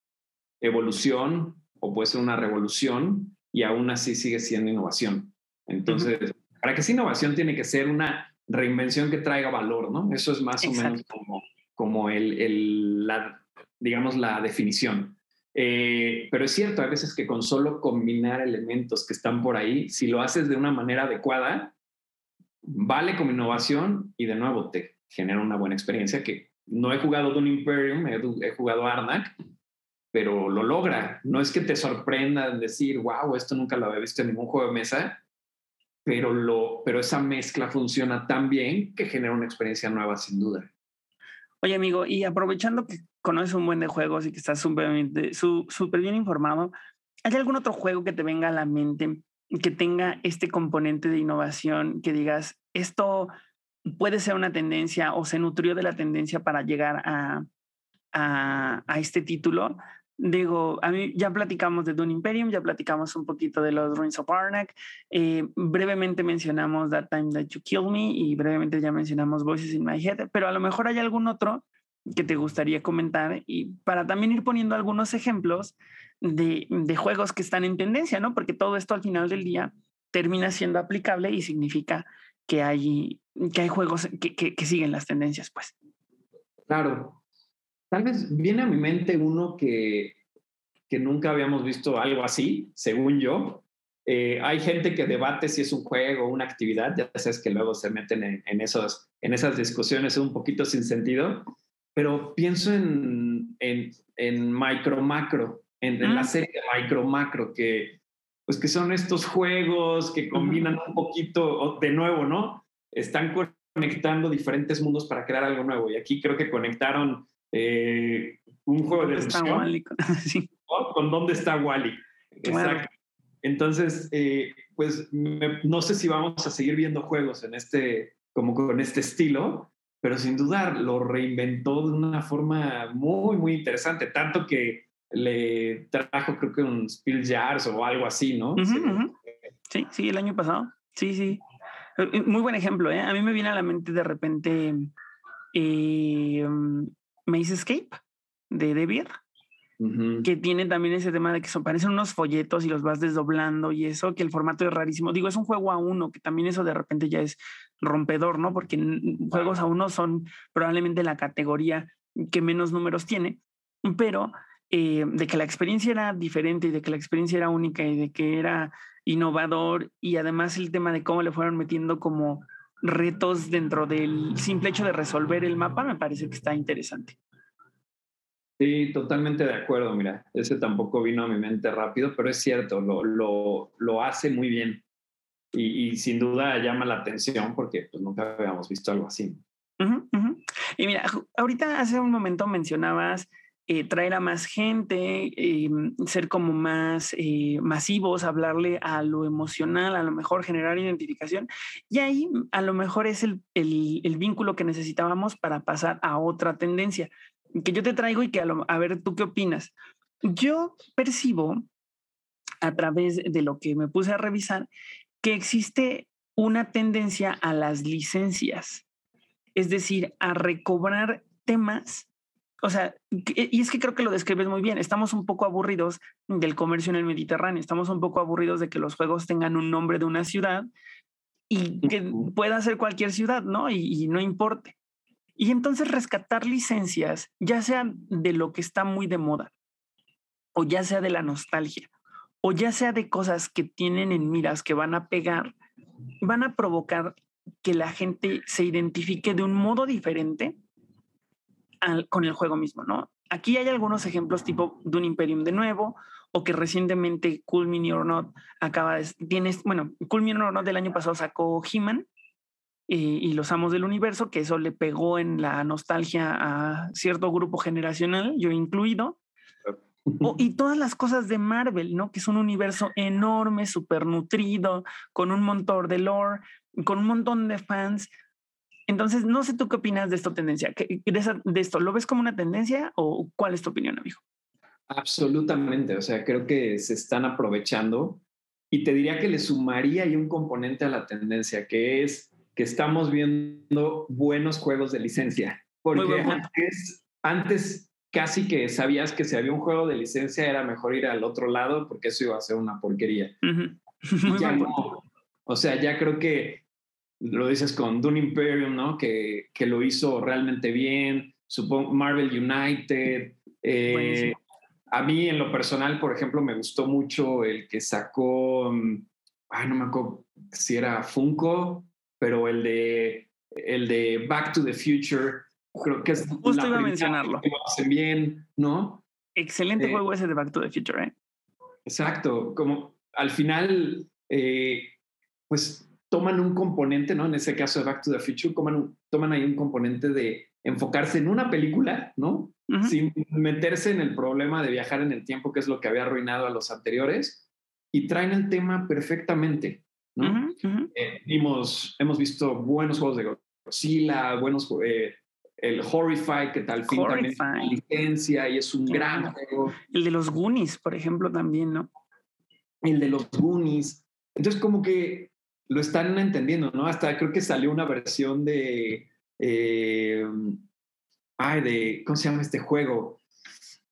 evolución o puede ser una revolución y aún así sigue siendo innovación. Entonces, para que sea innovación tiene que ser una reinvención que traiga valor, ¿no? Eso es más o menos como, como el, el, la, digamos, la definición. Eh, pero es cierto, a veces que con solo combinar elementos que están por ahí, si lo haces de una manera adecuada, vale como innovación y de nuevo te genera una buena experiencia que no he jugado Dune Imperium, he, he jugado Arnak, pero lo logra. No es que te sorprenda decir, wow, esto nunca lo había visto en ningún juego de mesa, pero, lo, pero esa mezcla funciona tan bien que genera una experiencia nueva sin duda. Oye, amigo, y aprovechando que conoces un buen de juegos y que estás súper bien informado, ¿hay algún otro juego que te venga a la mente que tenga este componente de innovación, que digas, esto puede ser una tendencia o se nutrió de la tendencia para llegar a, a, este título? Digo, a mí ya platicamos de Dune Imperium, ya platicamos un poquito de los Ruins of Arnak, eh, brevemente mencionamos That Time That You Kill Me y brevemente ya mencionamos Voices in My Head, pero a lo mejor hay algún otro que te gustaría comentar y para también ir poniendo algunos ejemplos de, de juegos que están en tendencia, ¿no? Porque todo esto al final del día termina siendo aplicable y significa que hay, que hay juegos que, que, siguen las tendencias, pues. Claro, Tal vez viene a mi mente uno que, que nunca habíamos visto algo así, según yo. Eh, hay gente que debate si es un juego o una actividad, ya sabes que luego se meten en, en, esos, en esas discusiones un poquito sin sentido, pero pienso en, en, en micro macro, en, la serie de micro macro, que, pues que son estos juegos que combinan un poquito, de nuevo, ¿no? Están conectando diferentes mundos para crear algo nuevo. Y aquí creo que conectaron eh, un juego de decisión *laughs* con dónde está Wally. Exacto. Entonces, eh, pues no sé si vamos a seguir viendo juegos en este, como con este estilo, pero sin dudar lo reinventó de una forma muy, muy interesante, tanto que le trajo creo que un Spill Jars o algo así, ¿no? sí, sí, el año pasado. Sí, sí. Eh, muy buen ejemplo, ¿eh? A mí me viene a la mente de repente eh, Maze Escape de Debier, que tiene también ese tema de que son, parecen unos folletos y los vas desdoblando y eso, que el formato es rarísimo. Digo, es un juego a uno, que también eso de repente ya es rompedor, ¿no? Porque juegos a uno son probablemente la categoría que menos números tiene, pero eh, de que la experiencia era diferente y de que la experiencia era única y de que era innovador y además el tema de cómo le fueron metiendo como retos dentro del simple hecho de resolver el mapa, me parece que está interesante. Sí, totalmente de acuerdo, mira, ese tampoco vino a mi mente rápido, pero es cierto, lo, lo, lo hace muy bien y, y, sin duda llama la atención porque pues, nunca habíamos visto algo así. Y mira, ahorita hace un momento mencionabas eh, traer a más gente, eh, ser como más eh, masivos, hablarle a lo emocional, a lo mejor generar identificación. Y ahí a lo mejor es el, el, vínculo que necesitábamos para pasar a otra tendencia que yo te traigo y que a, lo, a ver tú qué opinas. Yo percibo a través de lo que me puse a revisar que existe una tendencia a las licencias, es decir, a recobrar temas o sea, y es que creo que lo describes muy bien. Estamos un poco aburridos del comercio en el Mediterráneo. Estamos un poco aburridos de que los juegos tengan un nombre de una ciudad y que pueda ser cualquier ciudad, ¿no? Y, no importe. Y entonces rescatar licencias, ya sea de lo que está muy de moda, o ya sea de la nostalgia, o ya sea de cosas que tienen en miras que van a pegar, van a provocar que la gente se identifique de un modo diferente con el juego mismo, ¿no? Aquí hay algunos ejemplos tipo de un Imperium de nuevo, o que recientemente Cool Mini or Not acaba de... Tienes, bueno, Cool Mini or Not del año pasado sacó He-Man eh, y Los Amos del Universo, que eso le pegó en la nostalgia a cierto grupo generacional, yo incluido. y todas las cosas de Marvel, ¿no? Que es un universo enorme, súper nutrido, con un montón de lore, con un montón de fans. Entonces, no sé tú qué opinas de esta tendencia, de, esto. ¿Lo ves como una tendencia o cuál es tu opinión, amigo? Absolutamente, o sea, creo que se están aprovechando y te diría que le sumaría ahí un componente a la tendencia, que es que estamos viendo buenos juegos de licencia. Porque antes, antes casi que sabías que si había un juego de licencia era mejor ir al otro lado porque eso iba a ser una porquería. *laughs* O sea, ya creo que lo dices con Dune Imperium, ¿no? Que, que lo hizo realmente bien. Supongo Marvel United. Eh, a mí, en lo personal, por ejemplo, me gustó mucho el que sacó, ay, no me acuerdo si era Funko, pero el de, el de Back to the Future, creo que es. Justo iba a mencionarlo. Que lo hacen bien, ¿no? Excelente eh, juego ese de Back to the Future, ¿eh? Exacto. Como al final, eh, pues toman un componente, ¿no? En ese caso de Back to the Future, toman, toman ahí un componente de enfocarse en una película, ¿no? Sin meterse en el problema de viajar en el tiempo, que es lo que había arruinado a los anteriores, y traen el tema perfectamente, ¿no? Eh, vimos, hemos visto buenos juegos de Godzilla, buenos, eh, el Horrify, que tal fin también licencia y es un gran juego. El de los Goonies, por ejemplo, también, ¿no? El de los Goonies. Entonces, como que lo están entendiendo, ¿no? Hasta creo que salió una versión de eh, ay, de, ¿cómo se llama este juego?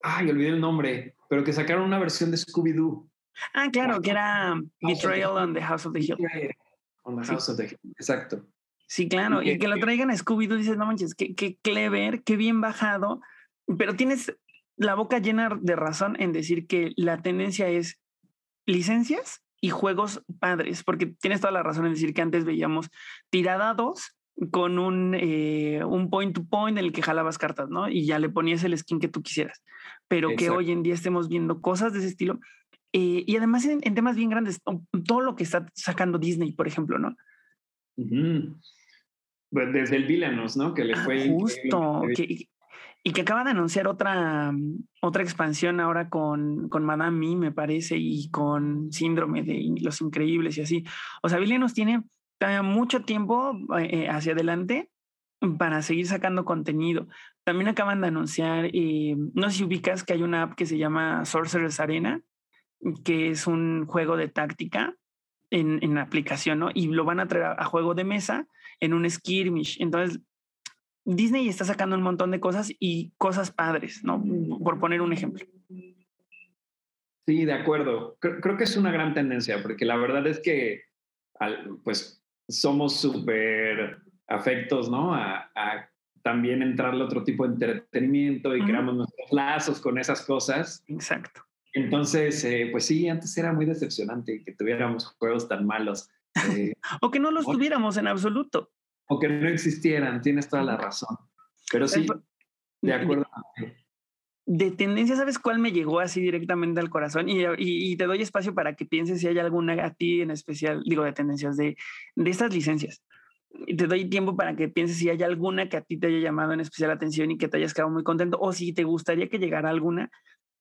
Ay, olvidé el nombre, pero que sacaron una versión de Scooby-Doo. Ah, claro, que era Betrayal on the House of the Hill. On the House of the Hill, exacto. Sí, claro, y que, lo traigan a Scooby-Doo, dices, no manches, qué, qué clever, qué bien bajado, pero tienes la boca llena de razón en decir que la tendencia es licencias y juegos padres, porque tienes toda la razón en decir que antes veíamos tiradados con un, eh, un point to point en el que jalabas cartas, ¿no? Y ya le ponías el skin que tú quisieras. Pero que hoy en día estemos viendo cosas de ese estilo. Eh, y además en, temas bien grandes, todo lo que está sacando Disney, por ejemplo, ¿no? Pues desde el Villanos, ¿no? Que le ah, fue. Justo. Y que acaba de anunciar otra, otra expansión ahora con, con Madame Me, me parece, y con Síndrome de Los Increíbles y así. O sea, Villanos tiene mucho tiempo eh, hacia adelante para seguir sacando contenido. También acaban de anunciar, eh, no sé si ubicas que hay una app que se llama Sorcerer's Arena, que es un juego de táctica en, en aplicación, ¿no? Y lo van a traer a, juego de mesa en un skirmish. Entonces, Disney está sacando un montón de cosas y cosas padres, ¿no? Por poner un ejemplo. Sí, de acuerdo. Creo, que es una gran tendencia, porque la verdad es que, pues, somos súper afectos, ¿no? A, también entrarle otro tipo de entretenimiento y creamos nuestros lazos con esas cosas. Exacto. Entonces, eh, pues sí, antes era muy decepcionante que tuviéramos juegos tan malos. Eh, *laughs* o que no los tuviéramos en absoluto. O que no existieran, tienes toda la razón. Pero sí, de acuerdo de tendencia, ¿sabes cuál me llegó así directamente al corazón? Y, te doy espacio para que pienses si hay alguna a ti en especial, digo, de tendencias, de, de estas licencias. Y te doy tiempo para que pienses si hay alguna que a ti te haya llamado en especial atención y que te hayas quedado muy contento, o si te gustaría que llegara alguna.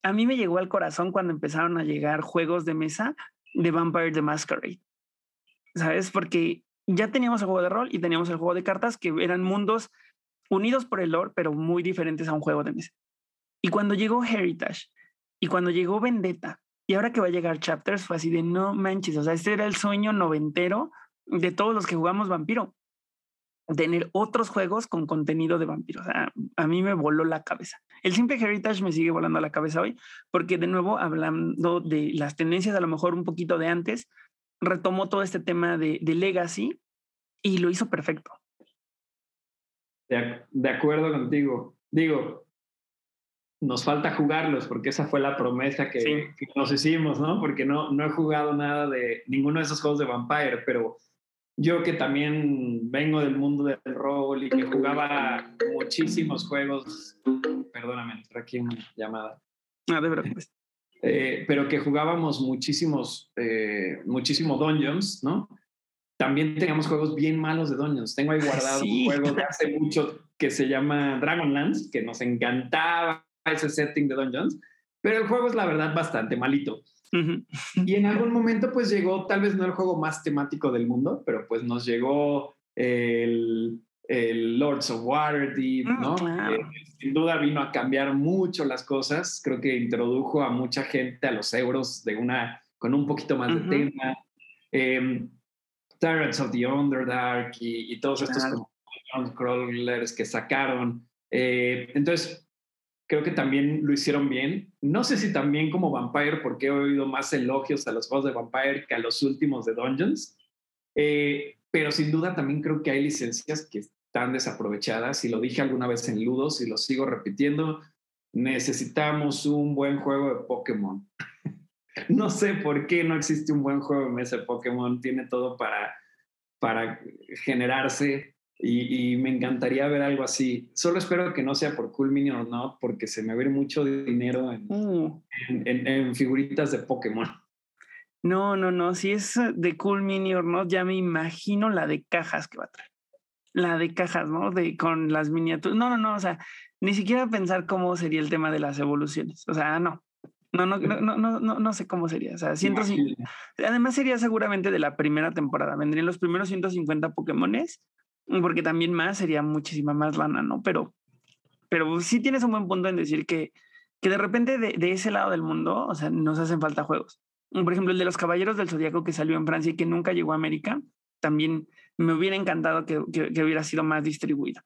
A mí me llegó al corazón cuando empezaron a llegar juegos de mesa de Vampire the Masquerade. ¿Sabes? Porque ya teníamos el juego de rol y teníamos el juego de cartas que eran mundos unidos por el lore, pero muy diferentes a un juego de mesa. Y cuando llegó Heritage y cuando llegó Vendetta, y ahora que va a llegar Chapters, fue así de no manches, o sea, este era el sueño noventero de todos los que jugamos vampiro. Tener otros juegos con contenido de vampiro. O sea, a mí me voló la cabeza. El simple Heritage me sigue volando la cabeza hoy, porque de nuevo, hablando de las tendencias, a lo mejor un poquito de antes, retomó todo este tema de, de legacy y lo hizo perfecto. De, acuerdo contigo. Digo, nos falta jugarlos porque esa fue la promesa que, nos hicimos, ¿no? Porque no, no he jugado nada de ninguno de esos juegos de Vampire, pero yo que también vengo del mundo del rol y que jugaba muchísimos juegos, perdóname, aquí una llamada. No, de verdad. Eh, pero que jugábamos muchísimos, eh, muchísimos dungeons, ¿no? También teníamos juegos bien malos de dungeons. Tengo ahí guardado un juego de hace mucho que se llama Dragonlance, que nos encantaba ese setting de dungeons, pero el juego es la verdad bastante malito. Y en algún momento pues llegó, tal vez no el juego más temático del mundo, pero pues nos llegó el, el Lords of Waterdeep, mm, ¿no? Eh, sin duda vino a cambiar mucho las cosas. Creo que introdujo a mucha gente a los euros de una, con un poquito más de tema. Eh, Tyrants of the Underdark y, todos estos crawlers que sacaron. Eh, entonces, creo que también lo hicieron bien. No sé si también como Vampire, porque he oído más elogios a los juegos de Vampire que a los últimos de Dungeons. Eh, pero sin duda también creo que hay licencias que están desaprovechadas. Y lo dije alguna vez en Ludos y lo sigo repitiendo. Necesitamos un buen juego de Pokémon. *laughs* no sé por qué no existe un buen juego de mesa de Pokémon. Tiene todo para, para generarse y, me encantaría ver algo así. Solo espero que no sea por Cool Mini or Not, porque se me ve mucho dinero mm. en, en, figuritas de Pokémon. No, no, no. Si es de Cool Mini or Not, ya me imagino la de cajas que va a traer. La de cajas, ¿no? De, con las miniaturas. No, no, no. O sea, ni siquiera pensar cómo sería el tema de las evoluciones. O sea, no. No, no, no, no, no, no sé cómo sería. O sea, siento, además sería seguramente de la primera temporada. Vendrían los primeros 150 Pokémones porque también más sería muchísima más lana, ¿no? Pero, pero sí tienes un buen punto en decir que, que de repente de, de ese lado del mundo, o sea, nos hacen falta juegos. Por ejemplo, el de los Caballeros del Zodíaco que salió en Francia y que nunca llegó a América, también me hubiera encantado que, que, hubiera sido más distribuido.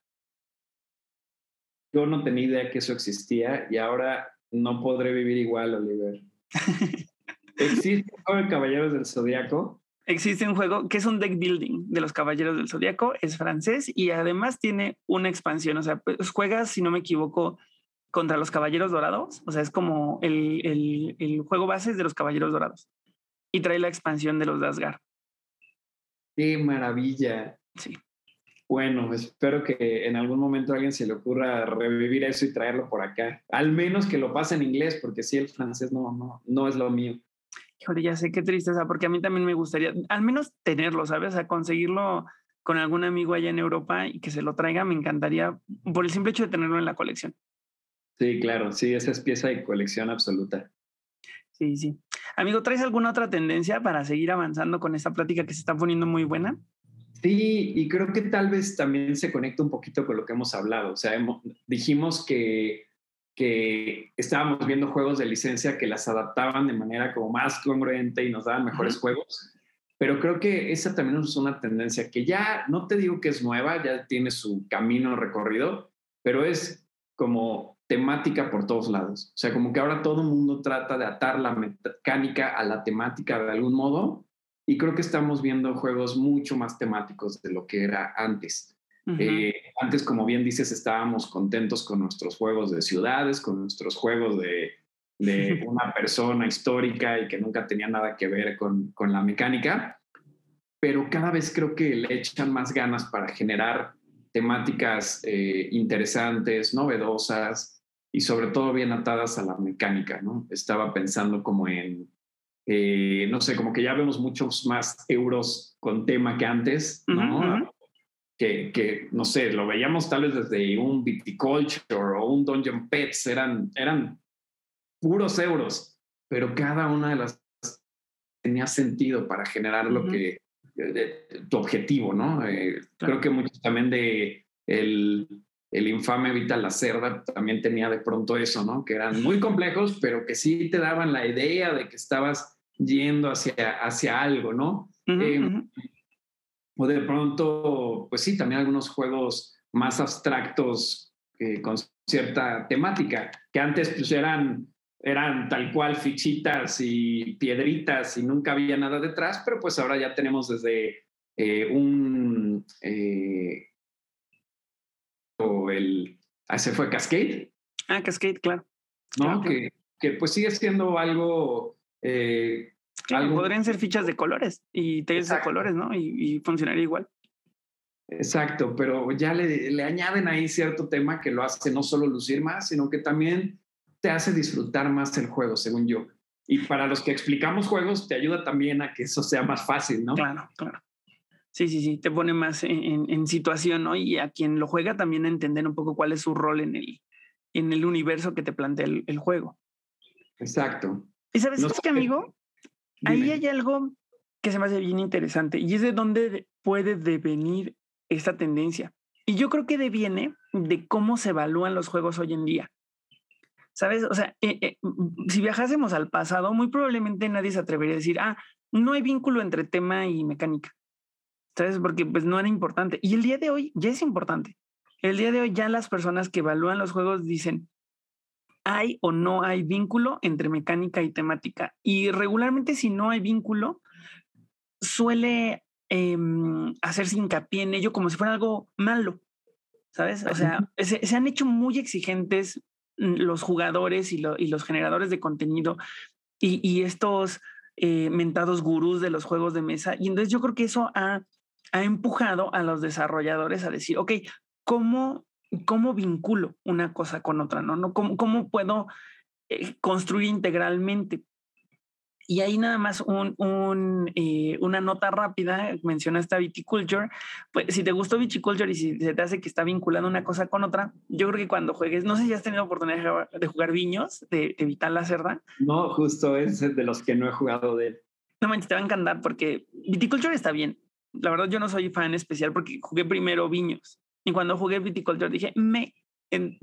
Yo no tenía idea que eso existía y ahora no podré vivir igual, Oliver. *laughs* ¿Existe el Caballeros del Zodíaco? Existe un juego que es un deck building de los Caballeros del Zodíaco, es francés y además tiene una expansión. O sea, pues juegas, si no me equivoco, contra los Caballeros Dorados. O sea, es como el, el, juego base de los Caballeros Dorados. Y trae la expansión de los Dasgar. ¡Qué maravilla! Sí. Bueno, espero que en algún momento a alguien se le ocurra revivir eso y traerlo por acá. Al menos que lo pase en inglés, porque sí, el francés no, no, no es lo mío híjole, ya sé qué tristeza, porque a mí también me gustaría, al menos tenerlo, ¿sabes? Sea, conseguirlo con algún amigo allá en Europa y que se lo traiga, me encantaría por el simple hecho de tenerlo en la colección. Sí, claro, sí, esa es pieza de colección absoluta. Sí, sí. Amigo, ¿traes alguna otra tendencia para seguir avanzando con esta plática que se está poniendo muy buena? Sí, y creo que tal vez también se conecta un poquito con lo que hemos hablado. O sea, dijimos que que estábamos viendo juegos de licencia que las adaptaban de manera como más congruente y nos daban mejores juegos. Pero creo que esa también es una tendencia que ya, no te digo que es nueva, ya tiene su camino recorrido, pero es como temática por todos lados. O sea, como que ahora todo el mundo trata de atar la mecánica a la temática de algún modo y creo que estamos viendo juegos mucho más temáticos de lo que era antes. Eh, antes, como bien dices, estábamos contentos con nuestros juegos de ciudades, con nuestros juegos de, de *laughs* una persona histórica y que nunca tenía nada que ver con, con, la mecánica, pero cada vez creo que le echan más ganas para generar temáticas eh, interesantes, novedosas y sobre todo bien atadas a la mecánica, ¿no? Estaba pensando como en, eh, no sé, como que ya vemos muchos más euros con tema que antes, ¿no? que, no sé, lo veíamos tal vez desde un Viticulture o un Dungeon Pets, eran, eran puros euros, pero cada una de las tenía sentido para generar lo que, tu objetivo, ¿no? Eh, creo que mucho también de el, el infame Vital la Cerda también tenía de pronto eso, ¿no? Que eran muy complejos, pero que sí te daban la idea de que estabas yendo hacia, hacia algo, ¿no? o de pronto, pues sí, también algunos juegos más abstractos eh, con cierta temática, que antes pues eran, eran tal cual fichitas y piedritas y nunca había nada detrás, pero pues ahora ya tenemos desde eh, un... Eh, el, ah, se fue Cascade. Ah, Cascade, claro. ¿No? Que, que, pues sigue siendo algo... Eh, Podrían ser fichas de colores y tails de colores, ¿no? Y, y, funcionaría igual. Exacto, pero ya le, le añaden ahí cierto tema que lo hace no solo lucir más, sino que también te hace disfrutar más el juego, según yo. Y para los que explicamos juegos, te ayuda también a que eso sea más fácil, ¿no? Claro, claro. Sí, sí, sí, te pone más en, en, situación, ¿no? Y a quien lo juega también a entender un poco cuál es su rol en el, en el universo que te plantea el, el juego. Exacto. Y sabes qué, amigo, ahí hay algo que se me hace bien interesante y es de dónde puede devenir esta tendencia. Y yo creo que deviene de cómo se evalúan los juegos hoy en día. ¿Sabes? O sea, eh, eh, si viajásemos al pasado, muy probablemente nadie se atrevería a decir, ah, no hay vínculo entre tema y mecánica. ¿sabes? Porque pues no era importante. Y el día de hoy ya es importante. El día de hoy ya las personas que evalúan los juegos dicen, ¿hay o no hay vínculo entre mecánica y temática? Y regularmente si no hay vínculo, suele eh, hacerse hincapié en ello como si fuera algo malo, ¿sabes? O sea, se, se han hecho muy exigentes los jugadores y, los generadores de contenido y, estos eh, mentados gurús de los juegos de mesa. Y entonces yo creo que eso ha empujado a los desarrolladores a decir, ok, ¿cómo, cómo vinculo una cosa con otra? ¿No? ¿Cómo, cómo puedo eh, construir integralmente? Y ahí nada más un, un, eh, una nota rápida, mencionaste a Viticulture, pues si te gustó Viticulture y si se te hace que está vinculando una cosa con otra, yo creo que cuando juegues, no sé si has tenido oportunidad de jugar Viños, de, de Vital La Cerda. No, justo es de los que no he jugado de él. No manches, te va a encantar porque Viticulture está bien, la verdad yo no soy fan especial porque jugué primero Viños. Y cuando jugué Viticulture dije, me,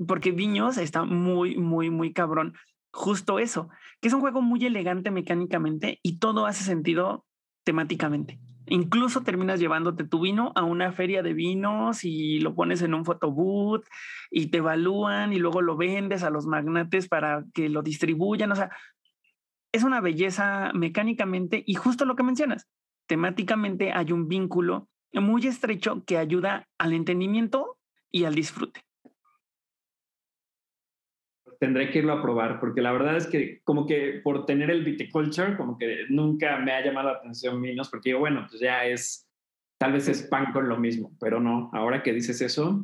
porque Viños está muy, muy, muy cabrón. Justo eso, que es un juego muy elegante mecánicamente y todo hace sentido temáticamente. Incluso terminas llevándote tu vino a una feria de vinos y lo pones en un photobooth y te evalúan y luego lo vendes a los magnates para que lo distribuyan. O sea, es una belleza mecánicamente y justo lo que mencionas temáticamente hay un vínculo muy estrecho que ayuda al entendimiento y al disfrute. Tendré que irlo a probar porque la verdad es que como que por tener el viticulture, como que nunca me ha llamado la atención vinos porque digo, bueno, pues ya es, tal vez es pan con lo mismo, pero no, ahora que dices eso,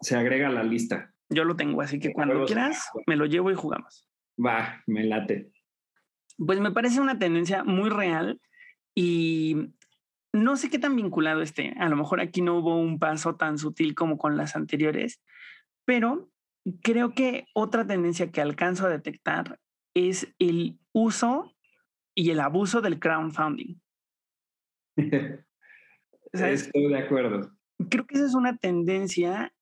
se agrega a la lista. Yo lo tengo, así que cuando quieras, me lo llevo y jugamos. Va, me late. Pues me parece una tendencia muy real y no sé qué tan vinculado esté. A lo mejor aquí no hubo un paso tan sutil como con las anteriores, pero creo que otra tendencia que alcanzo a detectar es el uso y el abuso del crowdfunding. *laughs* Estoy de acuerdo. Creo que esa es una tendencia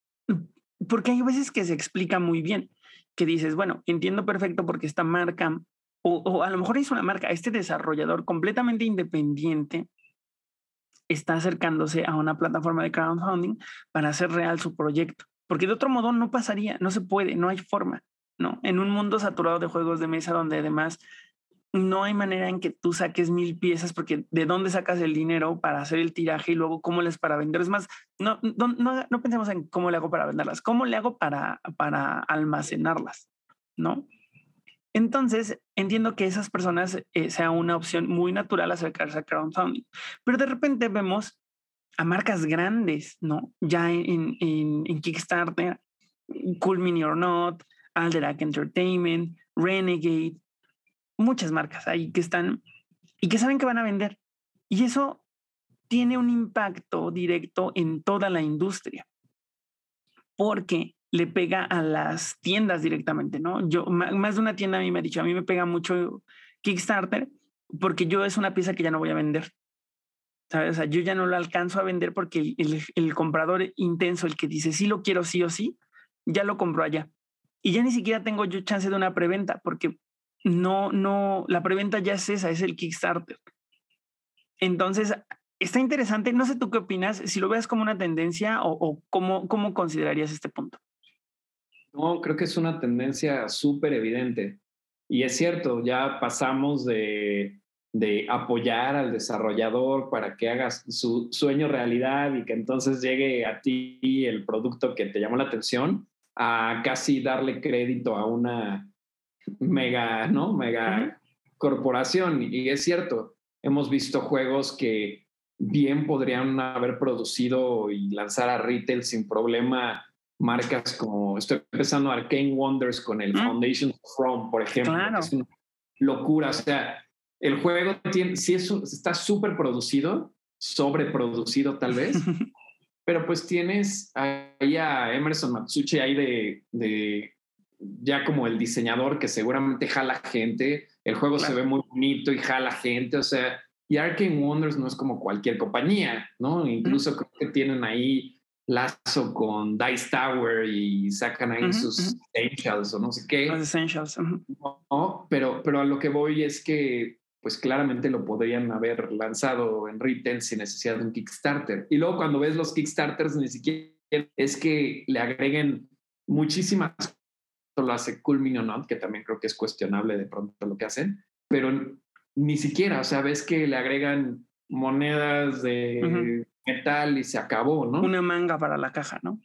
porque hay veces que se explica muy bien, que dices, bueno, entiendo perfecto porque esta marca o, a lo mejor es una marca, este desarrollador completamente independiente está acercándose a una plataforma de crowdfunding para hacer real su proyecto. Porque de otro modo no pasaría, no se puede, no hay forma, ¿no? En un mundo saturado de juegos de mesa donde además no hay manera en que tú saques mil piezas porque de dónde sacas el dinero para hacer el tiraje y luego cómo les para vender. Es más, no, no, no, no pensemos en cómo le hago para venderlas, cómo le hago para, para almacenarlas, ¿no? Entonces, entiendo que esas personas eh, sea una opción muy natural acercarse a crowdfunding, pero de repente vemos a marcas grandes, ¿no? Ya en, en, Kickstarter, Cool Mini or Not, Alderac Entertainment, Renegade, muchas marcas ahí que están y que saben que van a vender. Y eso tiene un impacto directo en toda la industria, porque le pega a las tiendas directamente, ¿no? Yo, más de una tienda a mí me ha dicho, a mí me pega mucho Kickstarter porque yo es una pieza que ya no voy a vender. ¿Sabes? O sea, yo ya no lo alcanzo a vender porque el, el, comprador intenso, el que dice sí lo quiero sí o sí, ya lo compró allá. Y ya ni siquiera tengo yo chance de una preventa porque no, no, la preventa ya es esa, es el Kickstarter. Entonces, está interesante. No sé tú qué opinas, si lo veas como una tendencia o, o cómo, cómo considerarías este punto. No, creo que es una tendencia súper evidente. Y es cierto, ya pasamos de, de apoyar al desarrollador para que hagas su sueño realidad y que entonces llegue a ti el producto que te llamó la atención, a casi darle crédito a una mega, ¿no? Mega corporación. Y es cierto, hemos visto juegos que bien podrían haber producido y lanzar a retail sin problema marcas como, estoy empezando Arcane Wonders con el Foundation From, por ejemplo. Es una locura. O sea, el juego tiene, sí es, está súper producido, sobreproducido tal vez, *laughs* pero pues tienes ahí a Emerson Matsuchi ahí de, de ya como el diseñador que seguramente jala gente. El juego se ve muy bonito y jala gente. O sea, y Arcane Wonders no es como cualquier compañía, ¿no? Incluso creo que tienen ahí lazo con Dice Tower y sacan ahí sus essentials o no sé qué. Los essentials. no, pero, pero a lo que voy es que pues claramente lo podrían haber lanzado en retail sin necesidad de un Kickstarter. Y luego cuando ves los Kickstarters, ni siquiera es que le agreguen muchísimas lo hace Cool Minion que también creo que es cuestionable de pronto lo que hacen, pero ni siquiera, o sea, ves que le agregan monedas de metal y se acabó, ¿no? Una manga para la caja, ¿no?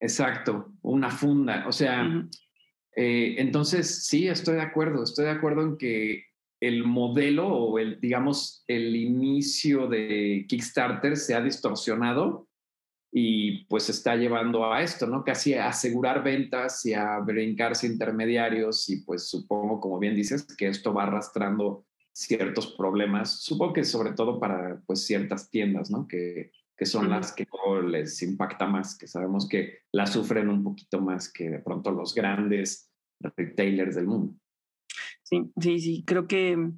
Exacto, una funda, o sea, eh, entonces sí, estoy de acuerdo, estoy de acuerdo en que el modelo o el, digamos, el inicio de Kickstarter se ha distorsionado y pues está llevando a esto, ¿no? Casi a asegurar ventas y a brincarse intermediarios y pues supongo, como bien dices, que esto va arrastrando ciertos problemas, supongo que sobre todo para pues ciertas tiendas, ¿no? Que, que son las que les impacta más, que sabemos que la sufren un poquito más que de pronto los grandes retailers del mundo. Sí, sí, sí, creo que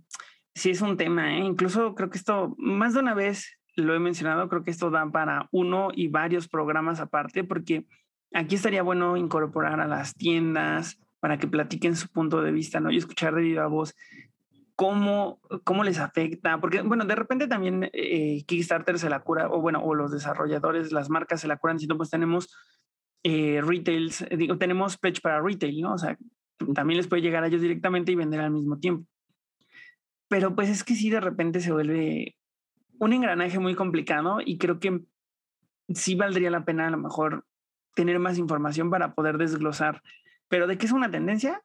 sí es un tema, ¿eh? incluso creo que esto más de una vez lo he mencionado, creo que esto da para uno y varios programas aparte, porque aquí estaría bueno incorporar a las tiendas para que platiquen su punto de vista, ¿no? Y escuchar de viva voz cómo, cómo les afecta, porque, bueno, de repente también eh, Kickstarter se la cura, o bueno, o los desarrolladores, las marcas se la curan, sino pues tenemos eh, retails, digo, tenemos pledge para retail, ¿no? O sea, también les puede llegar a ellos directamente y vender al mismo tiempo. Pero pues es que sí, de repente se vuelve un engranaje muy complicado y creo que sí valdría la pena a lo mejor tener más información para poder desglosar. Pero de qué es una tendencia,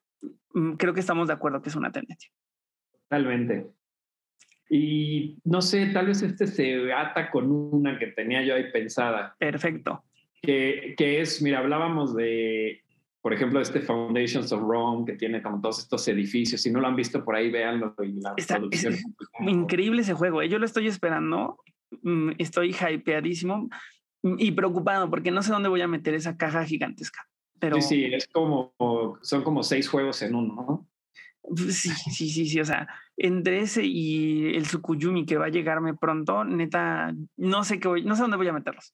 mm, creo que estamos de acuerdo que es una tendencia. Totalmente. Y no sé, tal vez este se ata con una que tenía yo ahí pensada. Perfecto. Que, que es, mira, hablábamos de por ejemplo, este Foundations of Rome, que tiene como todos estos edificios. Si no lo han visto por ahí, véanlo. Y la Está, es increíble ese juego. ¿eh? Yo lo estoy esperando. Mm, estoy hypeadísimo y preocupado porque no sé dónde voy a meter esa caja gigantesca. Pero... Sí, sí, es como, son como seis juegos en uno, ¿no? Sí, sí, sí, sí. O sea, entre ese y el Sukuyumi que va a llegarme pronto, neta, no sé qué voy, no sé dónde voy a meterlos.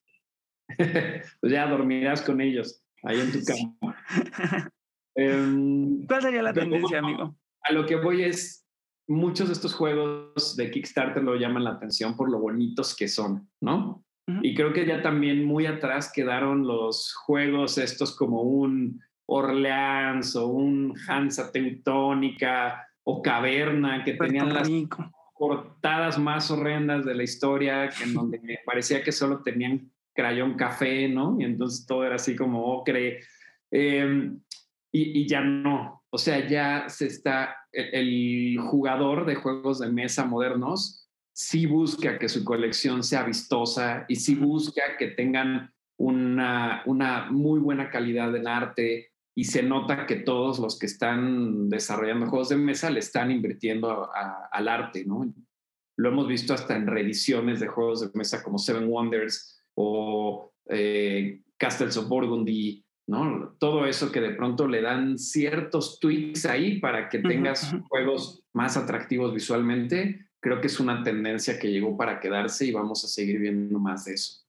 *laughs* pues ya dormirás con ellos ahí en tu cama. *laughs* Em, ¿Cuál sería la tendencia, amigo? A lo que voy es, muchos de estos juegos de Kickstarter lo llaman la atención por lo bonitos que son, ¿no? Y creo que ya también muy atrás quedaron los juegos estos como un Orleans o un Hansa Teutónica o Caverna que tenían las portadas más horrendas de la historia, que en donde me parecía que solo tenían crayón café, ¿no? Y entonces todo era así como ocre. Em, y, ya no. O sea, ya se está, el, jugador de juegos de mesa modernos sí busca que su colección sea vistosa y sí busca que tengan una, una muy buena calidad en arte y se nota que todos los que están desarrollando juegos de mesa le están invirtiendo al arte, ¿no? Lo hemos visto hasta en reediciones de juegos de mesa como Seven Wonders, o eh, Castles of Burgundy, ¿no? Todo eso que de pronto le dan ciertos tweaks ahí para que tengas juegos más atractivos visualmente, creo que es una tendencia que llegó para quedarse y vamos a seguir viendo más de eso.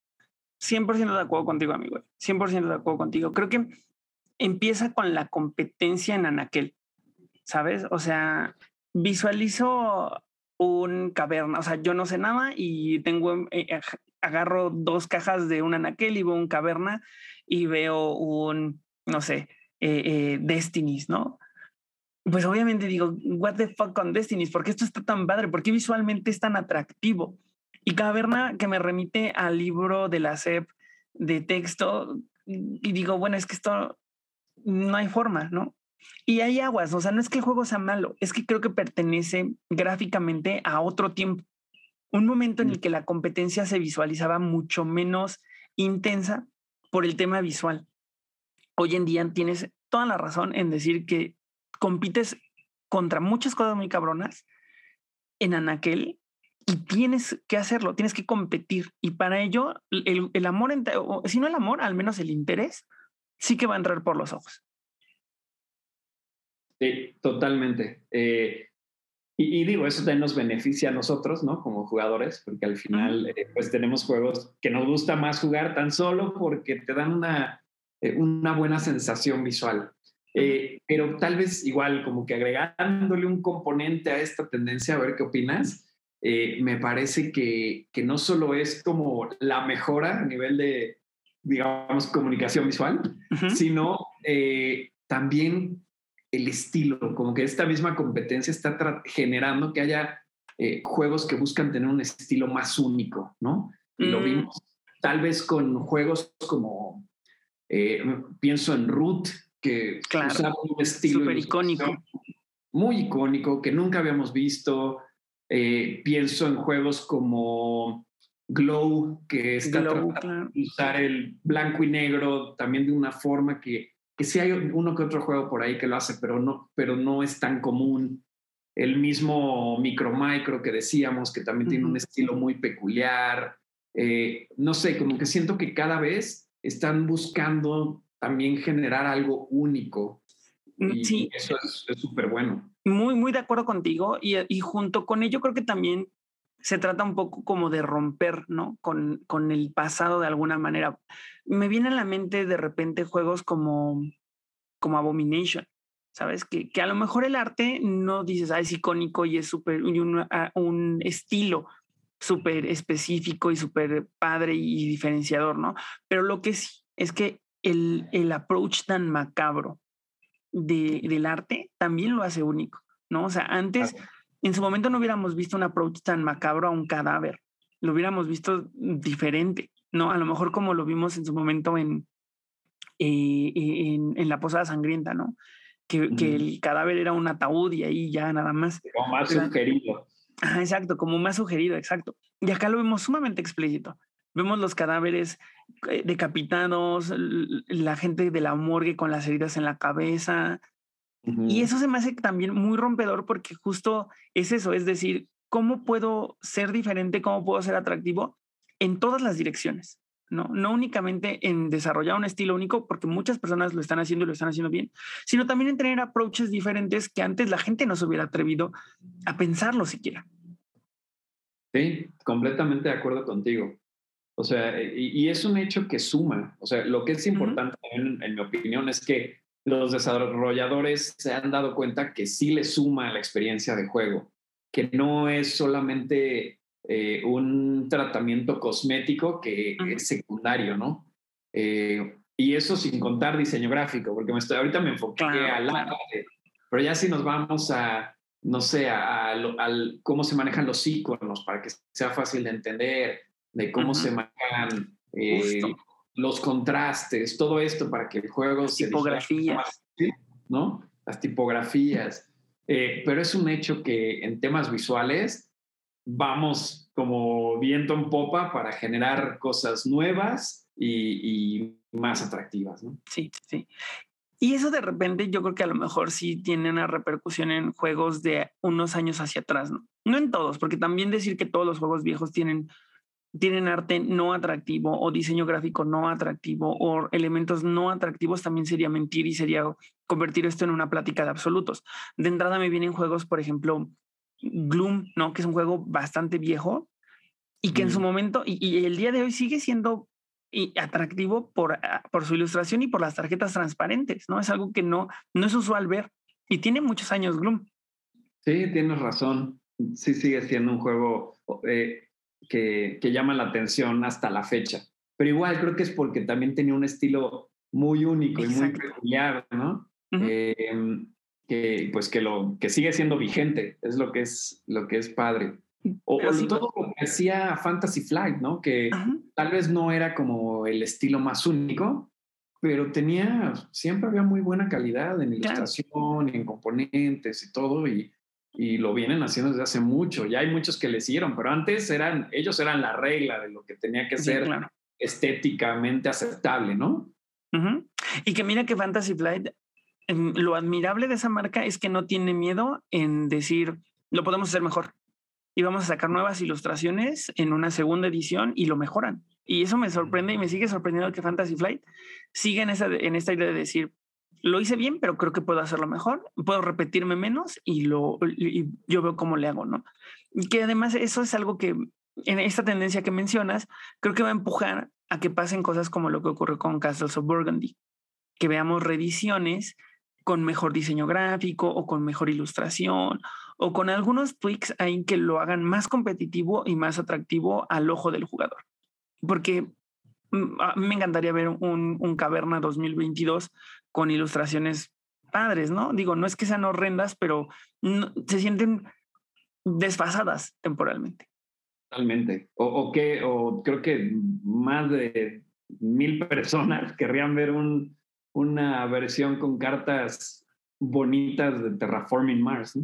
100% de acuerdo contigo, amigo. 100% de acuerdo contigo. Creo que empieza con la competencia en Anaquel, ¿sabes? O sea, visualizo un caverna, o sea, yo no sé nada y tengo eh, agarro dos cajas de un anaquel y veo un caverna y veo un, no sé, eh, eh, Destinies, ¿no? pues obviamente digo, what the fuck con Destiny, ¿por qué esto está tan padre? ¿Por qué visualmente es tan atractivo? Y Caverna que me remite al libro de la SEP de texto y digo, bueno, es que esto no hay forma, ¿no? Y hay aguas, o sea, no es que el juego sea malo, es que creo que pertenece gráficamente a otro tiempo, un momento en el mm. que la competencia se visualizaba mucho menos intensa por el tema visual. Hoy en día tienes toda la razón en decir que compites contra muchas cosas muy cabronas en Anaquel y tienes que hacerlo, tienes que competir. Y para ello, el, el amor, si no el amor, al menos el interés, sí que va a entrar por los ojos. Sí, totalmente. Eh, y, digo, eso también nos beneficia a nosotros, ¿no? Como jugadores, porque al final, eh, pues tenemos juegos que nos gusta más jugar tan solo porque te dan una, eh, una buena sensación visual. pero tal vez igual como que agregándole un componente a esta tendencia, a ver qué opinas, me parece que, que no solo es como la mejora a nivel de, digamos, comunicación visual, sino también el estilo, como que esta misma competencia está generando que haya eh, juegos que buscan tener un estilo más único, ¿no? Y lo mm. vimos tal vez con juegos como, eh, pienso en Root, que claro, un estilo super icónico. Muy icónico, que nunca habíamos visto. Eh, pienso en juegos como Glow, que está tratando de usar el blanco y negro también de una forma que sí hay uno que otro juego por ahí que lo hace, pero no, pero no es tan común. El mismo Micro Micro que decíamos, que también tiene un estilo muy peculiar. Eh, no sé, como que siento que cada vez están buscando también generar algo único. Mm, y sí. eso es súper bueno. Muy, muy de acuerdo contigo. Y, y junto con ello creo que también se trata un poco como de romper, ¿no? Con, con el pasado de alguna manera. Me vienen a la mente de repente juegos como, como Abomination, ¿sabes? Que, que a lo mejor el arte no dices, ah, es icónico y es súper, un, ah, un estilo súper específico y súper padre y diferenciador, ¿no? Pero lo que sí es que el, el approach tan macabro de, del arte también lo hace único, ¿no? O sea, antes en su momento no hubiéramos visto un approach tan macabro a un cadáver, lo hubiéramos visto diferente, ¿no? A lo mejor como lo vimos en su momento en, eh, en, la posada sangrienta, ¿no? Que, que, el cadáver era un ataúd y ahí ya nada más. Como más sugerido. Ah, exacto, como más sugerido, exacto. Y acá lo vemos sumamente explícito. Vemos los cadáveres eh, decapitados, la gente de la morgue con las heridas en la cabeza, y eso se me hace también muy rompedor porque justo es eso, es decir, ¿cómo puedo ser diferente, cómo puedo ser atractivo en todas las direcciones? No, no únicamente en desarrollar un estilo único, porque muchas personas lo están haciendo y lo están haciendo bien, sino también en tener approaches diferentes que antes la gente no se hubiera atrevido a pensarlo siquiera. Sí, completamente de acuerdo contigo. O sea, y, es un hecho que suma. O sea, lo que es importante, en mi opinión, es que los desarrolladores se han dado cuenta que sí le suma la experiencia de juego, que no es solamente eh, un tratamiento cosmético que es secundario, ¿no? Eh, y eso sin contar diseño gráfico, porque me estoy, ahorita me enfoqué al arte, pero ya si nos vamos a, no sé, a, cómo se manejan los iconos para que sea fácil de entender, de cómo se manejan eh, los contrastes, todo esto para que el juego se tipografías, ¿no? Las tipografías. Eh, pero es un hecho que en temas visuales vamos como viento en popa para generar cosas nuevas y, más atractivas, ¿no? Sí, sí. Y eso de repente yo creo que a lo mejor sí tiene una repercusión en juegos de unos años hacia atrás, ¿no? No en todos, porque también decir que todos los juegos viejos tienen tienen arte no atractivo o diseño gráfico no atractivo o elementos no atractivos, también sería mentir y sería convertir esto en una plática de absolutos. De entrada me vienen juegos, por ejemplo, Gloom, ¿no? Que es un juego bastante viejo y que en su momento, y, el día de hoy sigue siendo atractivo por, ah, por su ilustración y por las tarjetas transparentes, ¿no? Es algo que no, no es usual ver y tiene muchos años Gloom. Sí, tienes razón. Sí sigue siendo un juego eh, que, llama la atención hasta la fecha. Pero igual creo que es porque también tenía un estilo muy único y muy peculiar, ¿no? Em, que pues que lo que sigue siendo vigente, es lo que es lo que es padre. O, todo lo que hacía Fantasy Flight, ¿no? Que tal vez no era como el estilo más único, pero tenía, siempre había muy buena calidad en ilustración, y en componentes y todo, y, y, lo vienen haciendo desde hace mucho. Ya hay muchos que le siguieron, pero antes eran, ellos eran la regla de lo que tenía que ser estéticamente aceptable, ¿no? Y que mira que Fantasy Flight, em, lo admirable de esa marca es que no tiene miedo en decir, lo podemos hacer mejor. Y vamos a sacar nuevas ilustraciones en una segunda edición y lo mejoran. Y eso me sorprende y me sigue sorprendiendo que Fantasy Flight siga en, esa, en esta idea de decir, lo hice bien, pero creo que puedo hacerlo mejor, puedo repetirme menos y, lo, yo veo cómo le hago, ¿no? Y que además eso es algo que en esta tendencia que mencionas, creo que va a empujar a que pasen cosas como lo que ocurrió con Castles of Burgundy, que veamos reediciones con mejor diseño gráfico o con mejor ilustración o con algunos tweaks ahí que lo hagan más competitivo y más atractivo al ojo del jugador. Porque mm, a mí me encantaría ver un, un Caverna 2022 con ilustraciones padres, ¿no? Digo, no es que sean horrendas, pero se sienten desfasadas temporalmente. Totalmente. O, que, o creo que más de mil personas *laughs* querrían ver un, una versión con cartas bonitas de Terraforming Mars,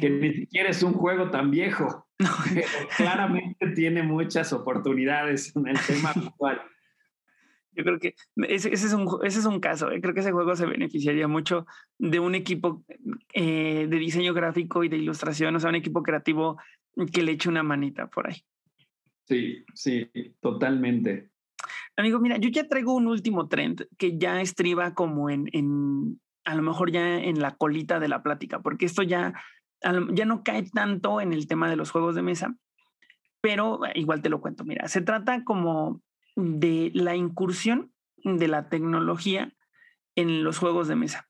que ni siquiera es un juego tan viejo, *laughs* pero claramente tiene muchas oportunidades en el tema *laughs* actual. Yo creo que ese, es, un, ese es un caso. ¿eh? Creo que ese juego se beneficiaría mucho de un equipo eh, de diseño gráfico y de ilustración, o sea, un equipo creativo que le eche una manita por ahí. Sí, sí, totalmente. Amigo, mira, yo ya traigo un último trend que ya estriba como en, en a lo mejor ya en la colita de la plática, porque esto ya, ya no cae tanto en el tema de los juegos de mesa, pero igual te lo cuento. Mira, se trata como de la incursión de la tecnología en los juegos de mesa.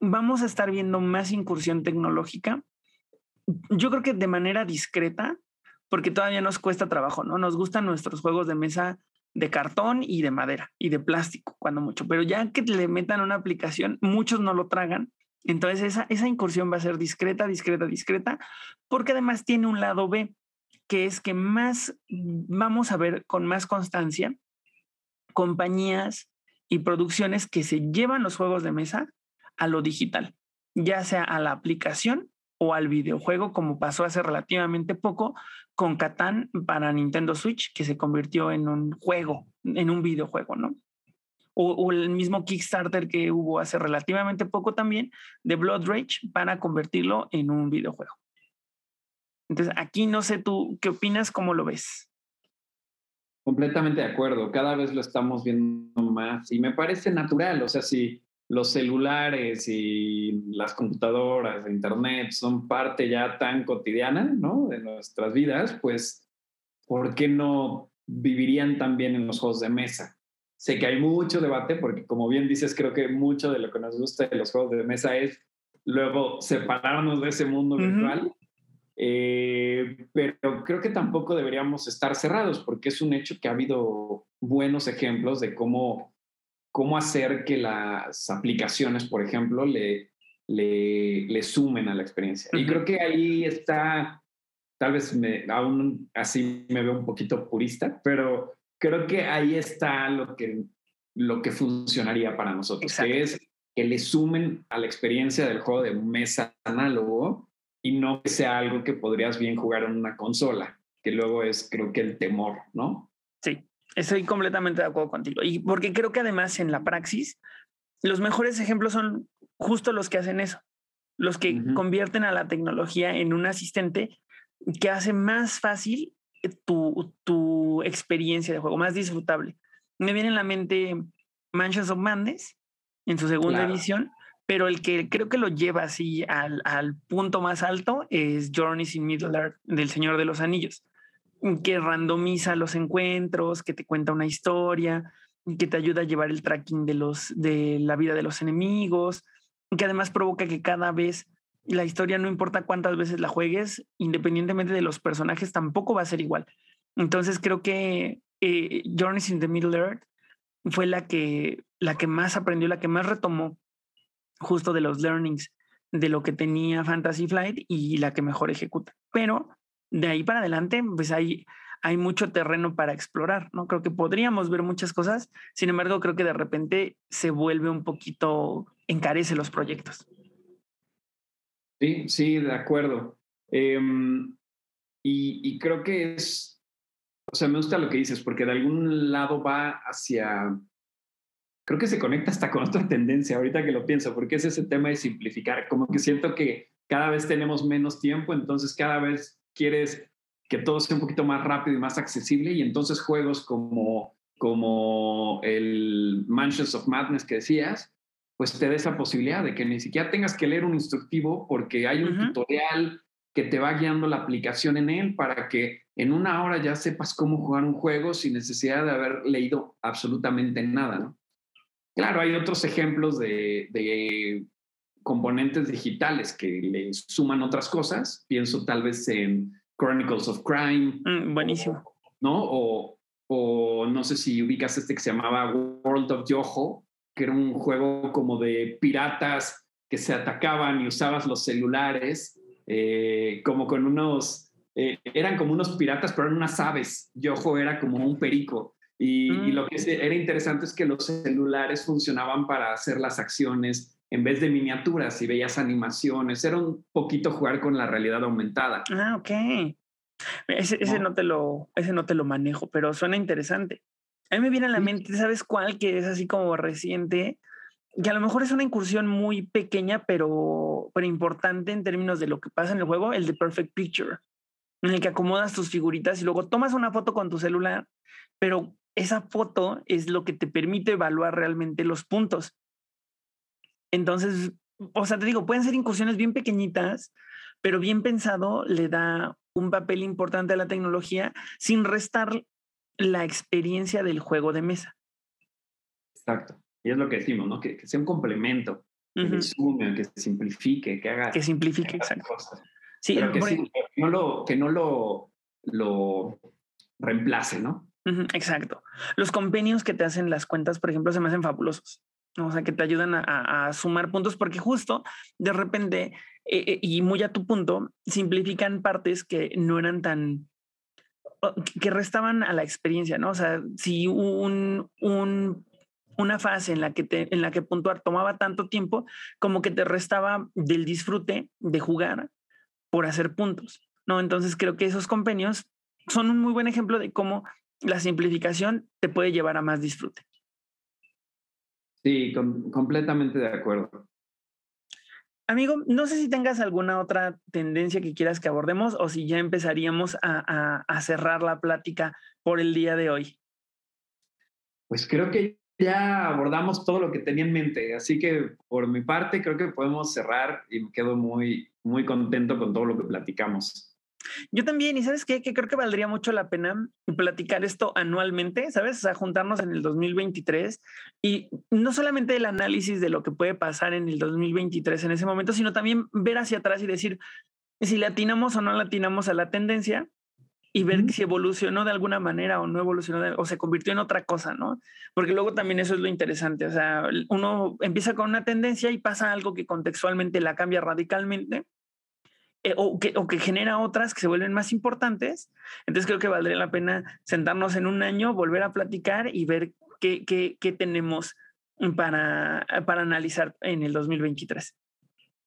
Vamos a estar viendo más incursión tecnológica yo creo que de manera discreta, porque todavía nos cuesta trabajo, ¿no? Nos gustan nuestros juegos de mesa de cartón y de madera y de plástico, cuando mucho, pero ya que le metan una aplicación, muchos no lo tragan. Entonces esa, esa incursión va a ser discreta, discreta, discreta, porque además tiene un lado B, que es que más vamos a ver con más constancia compañías y producciones que se llevan los juegos de mesa a lo digital, ya sea a la aplicación o al videojuego, como pasó hace relativamente poco con Catán para Nintendo Switch, que se convirtió en un juego, en un videojuego, ¿no? O, el mismo Kickstarter que hubo hace relativamente poco también de Blood Rage para convertirlo en un videojuego. Entonces, aquí no sé tú, ¿qué opinas? ¿Cómo lo ves? Completamente de acuerdo. Cada vez lo estamos viendo más y me parece natural. O sea, si los celulares y las computadoras, Internet son parte ya tan cotidiana ¿no? de nuestras vidas, pues, ¿por qué no vivirían también en los juegos de mesa? Sé que hay mucho debate porque, como bien dices, creo que mucho de lo que nos gusta de los juegos de mesa es luego separarnos de ese mundo virtual. Eh, pero creo que tampoco deberíamos estar cerrados porque es un hecho que ha habido buenos ejemplos de cómo cómo hacer que las aplicaciones, por ejemplo, le, le, sumen a la experiencia. Y creo que ahí está, tal vez me, aún así me veo un poquito purista, pero creo que ahí está lo que, lo que funcionaría para nosotros, que es que le sumen a la experiencia del juego de mesa análogo y no que sea algo que podrías bien jugar en una consola, que luego es creo que el temor, ¿no? Sí, Estoy completamente de acuerdo contigo. Y porque creo que además en la praxis, los mejores ejemplos son justo los que hacen eso, los que convierten a la tecnología en un asistente que hace más fácil tu, tu experiencia de juego, más disfrutable. Me viene en la mente Mansions of Madness en su segunda edición, pero el que creo que lo lleva así al, al punto más alto es Journeys in Middle Earth del Señor de los Anillos que randomiza los encuentros, que te cuenta una historia, que te ayuda a llevar el tracking de, los, de la vida de los enemigos, que además provoca que cada vez la historia, no importa cuántas veces la juegues, independientemente de los personajes, tampoco va a ser igual. Entonces creo que eh, Journeys in the Middle Earth fue la que, la que más aprendió, la que más retomó justo de los learnings de lo que tenía Fantasy Flight y la que mejor ejecuta. Pero de ahí para adelante, pues hay, hay mucho terreno para explorar, ¿no? Creo que podríamos ver muchas cosas, sin embargo, creo que de repente se vuelve un poquito, encarece los proyectos. Sí, sí, de acuerdo. Em, y, y, creo que es, o sea, me gusta lo que dices, porque de algún lado va hacia, creo que se conecta hasta con otra tendencia, ahorita que lo pienso, porque es ese tema de simplificar, como que siento que cada vez tenemos menos tiempo, entonces cada vez quieres que todo sea un poquito más rápido y más accesible y entonces juegos como, como el Mansions of Madness que decías, pues te da esa posibilidad de que ni siquiera tengas que leer un instructivo porque hay un tutorial que te va guiando la aplicación en él para que en una hora ya sepas cómo jugar un juego sin necesidad de haber leído absolutamente nada, ¿no? Claro, hay otros ejemplos de, de componentes digitales que le suman otras cosas. Pienso tal vez en Chronicles of Crime. Mm, buenísimo. ¿No? O, o no sé si ubicas este que se llamaba World of Yoho, que era un juego como de piratas que se atacaban y usabas los celulares, eh, como con unos, eh, eran como unos piratas, pero eran unas aves. Yoho era como un perico. Y, y, lo que mm. era interesante es que los celulares funcionaban para hacer las acciones en vez de miniaturas y veías animaciones. Era un poquito jugar con la realidad aumentada. Ah, ok. Ese, ese no. te lo, ese no te lo manejo, pero suena interesante. A mí me viene a la mente, ¿sabes cuál? Que es así como reciente, que a lo mejor es una incursión muy pequeña, pero, pero importante en términos de lo que pasa en el juego, el de Perfect Picture, en el que acomodas tus figuritas y luego tomas una foto con tu celular, pero esa foto es lo que te permite evaluar realmente los puntos. Entonces, o sea, te digo, pueden ser incursiones bien pequeñitas, pero bien pensado le da un papel importante a la tecnología sin restar la experiencia del juego de mesa. Exacto. Y es lo que decimos, ¿no? Que, sea un complemento, que resume, que simplifique, que haga. Que simplifique, exacto. Sí, pero que, sí, que, no lo, que no lo, lo reemplace, ¿no? Exacto. Los convenios que te hacen las cuentas, por ejemplo, se me hacen fabulosos. O sea, que te ayudan a, sumar puntos porque justo de repente, eh, eh, y muy a tu punto, simplifican partes que no eran tan, que restaban a la experiencia, ¿no? O sea, si un, un, una fase en la, que te, en la que puntuar tomaba tanto tiempo, como que te restaba del disfrute de jugar por hacer puntos, ¿no? Entonces creo que esos convenios son un muy buen ejemplo de cómo la simplificación te puede llevar a más disfrute. Sí, completamente de acuerdo. Amigo, no sé si tengas alguna otra tendencia que quieras que abordemos o si ya empezaríamos a, a, cerrar la plática por el día de hoy. Pues creo que ya abordamos todo lo que tenía en mente, así que por mi parte creo que podemos cerrar y me quedo muy, muy contento con todo lo que platicamos. Yo también, y sabes qué, que creo que valdría mucho la pena platicar esto anualmente, ¿sabes? O sea, juntarnos en el 2023 y no solamente el análisis de lo que puede pasar en el 2023 en ese momento, sino también ver hacia atrás y decir si le atinamos o no le atinamos a la tendencia y ver si evolucionó de alguna manera o no evolucionó o se convirtió en otra cosa, ¿no? Porque luego también eso es lo interesante, o sea, uno empieza con una tendencia y pasa algo que contextualmente la cambia radicalmente eh, o, que, o que genera otras que se vuelven más importantes. Entonces creo que valdría la pena sentarnos en un año, volver a platicar y ver qué, qué, qué tenemos para, para analizar en el 2023.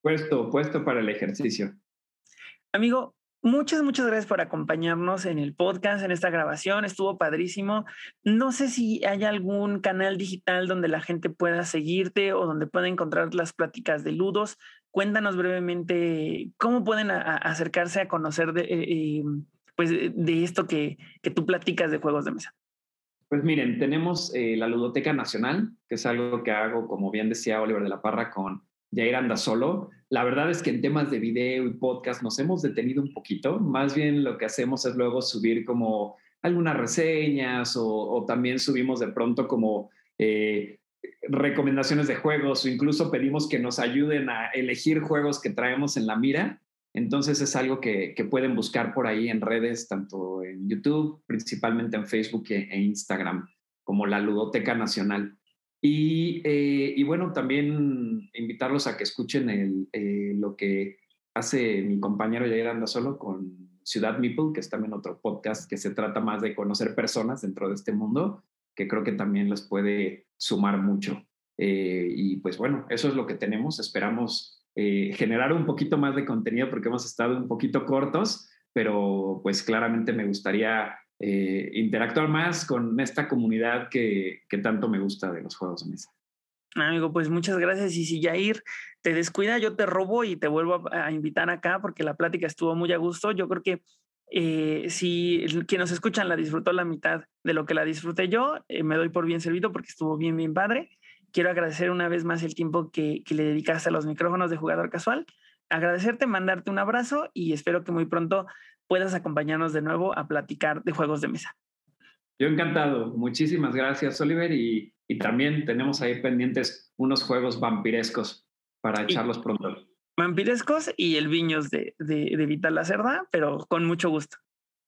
Puesto, puesto para el ejercicio. Amigo, Muchas, muchas gracias por acompañarnos en el podcast, en esta grabación. Estuvo padrísimo. No sé si hay algún canal digital donde la gente pueda seguirte o donde pueda encontrar las pláticas de Ludos. Cuéntanos brevemente cómo pueden acercarse a conocer de, eh, eh, pues de esto que, que, tú platicas de juegos de mesa. Pues miren, tenemos eh, la Ludoteca Nacional, que es algo que hago, como bien decía Oliver de la Parra, con Jair Anda Solo la verdad es que en temas de video y podcast nos hemos detenido un poquito. Más bien lo que hacemos es luego subir como algunas reseñas o, también subimos de pronto como eh, recomendaciones de juegos o incluso pedimos que nos ayuden a elegir juegos que traemos en la mira. Entonces es algo que, pueden buscar por ahí en redes, tanto en YouTube, principalmente en Facebook e, e Instagram, como la Ludoteca Nacional. Y, eh, y, bueno, también invitarlos a que escuchen el, eh, lo que hace mi compañero Jair Anda Solo con Ciudad Meeple, que es también otro podcast que se trata más de conocer personas dentro de este mundo, que creo que también les puede sumar mucho. Eh, y pues bueno, eso es lo que tenemos. Esperamos generar un poquito más de contenido porque hemos estado un poquito cortos, pero pues claramente me gustaría eh, interactuar más con esta comunidad que, tanto me gusta de los juegos de mesa. Amigo, pues muchas gracias. Y si Jair te descuida, yo te robo y te vuelvo a, invitar acá porque la plática estuvo muy a gusto. Yo creo que eh, si quien nos escuchan la disfrutó la mitad de lo que la disfruté yo, eh, me doy por bien servido porque estuvo bien, bien padre. Quiero agradecer una vez más el tiempo que, que le dedicaste a los micrófonos de jugador casual. Agradecerte, mandarte un abrazo y espero que muy pronto puedas acompañarnos de nuevo a platicar de juegos de mesa. Yo encantado. Muchísimas gracias, Oliver. Y, y también tenemos ahí pendientes unos juegos vampirescos para echarlos pronto. Vampirescos y el Viños de, de, de Vital Lacerda, pero con mucho gusto.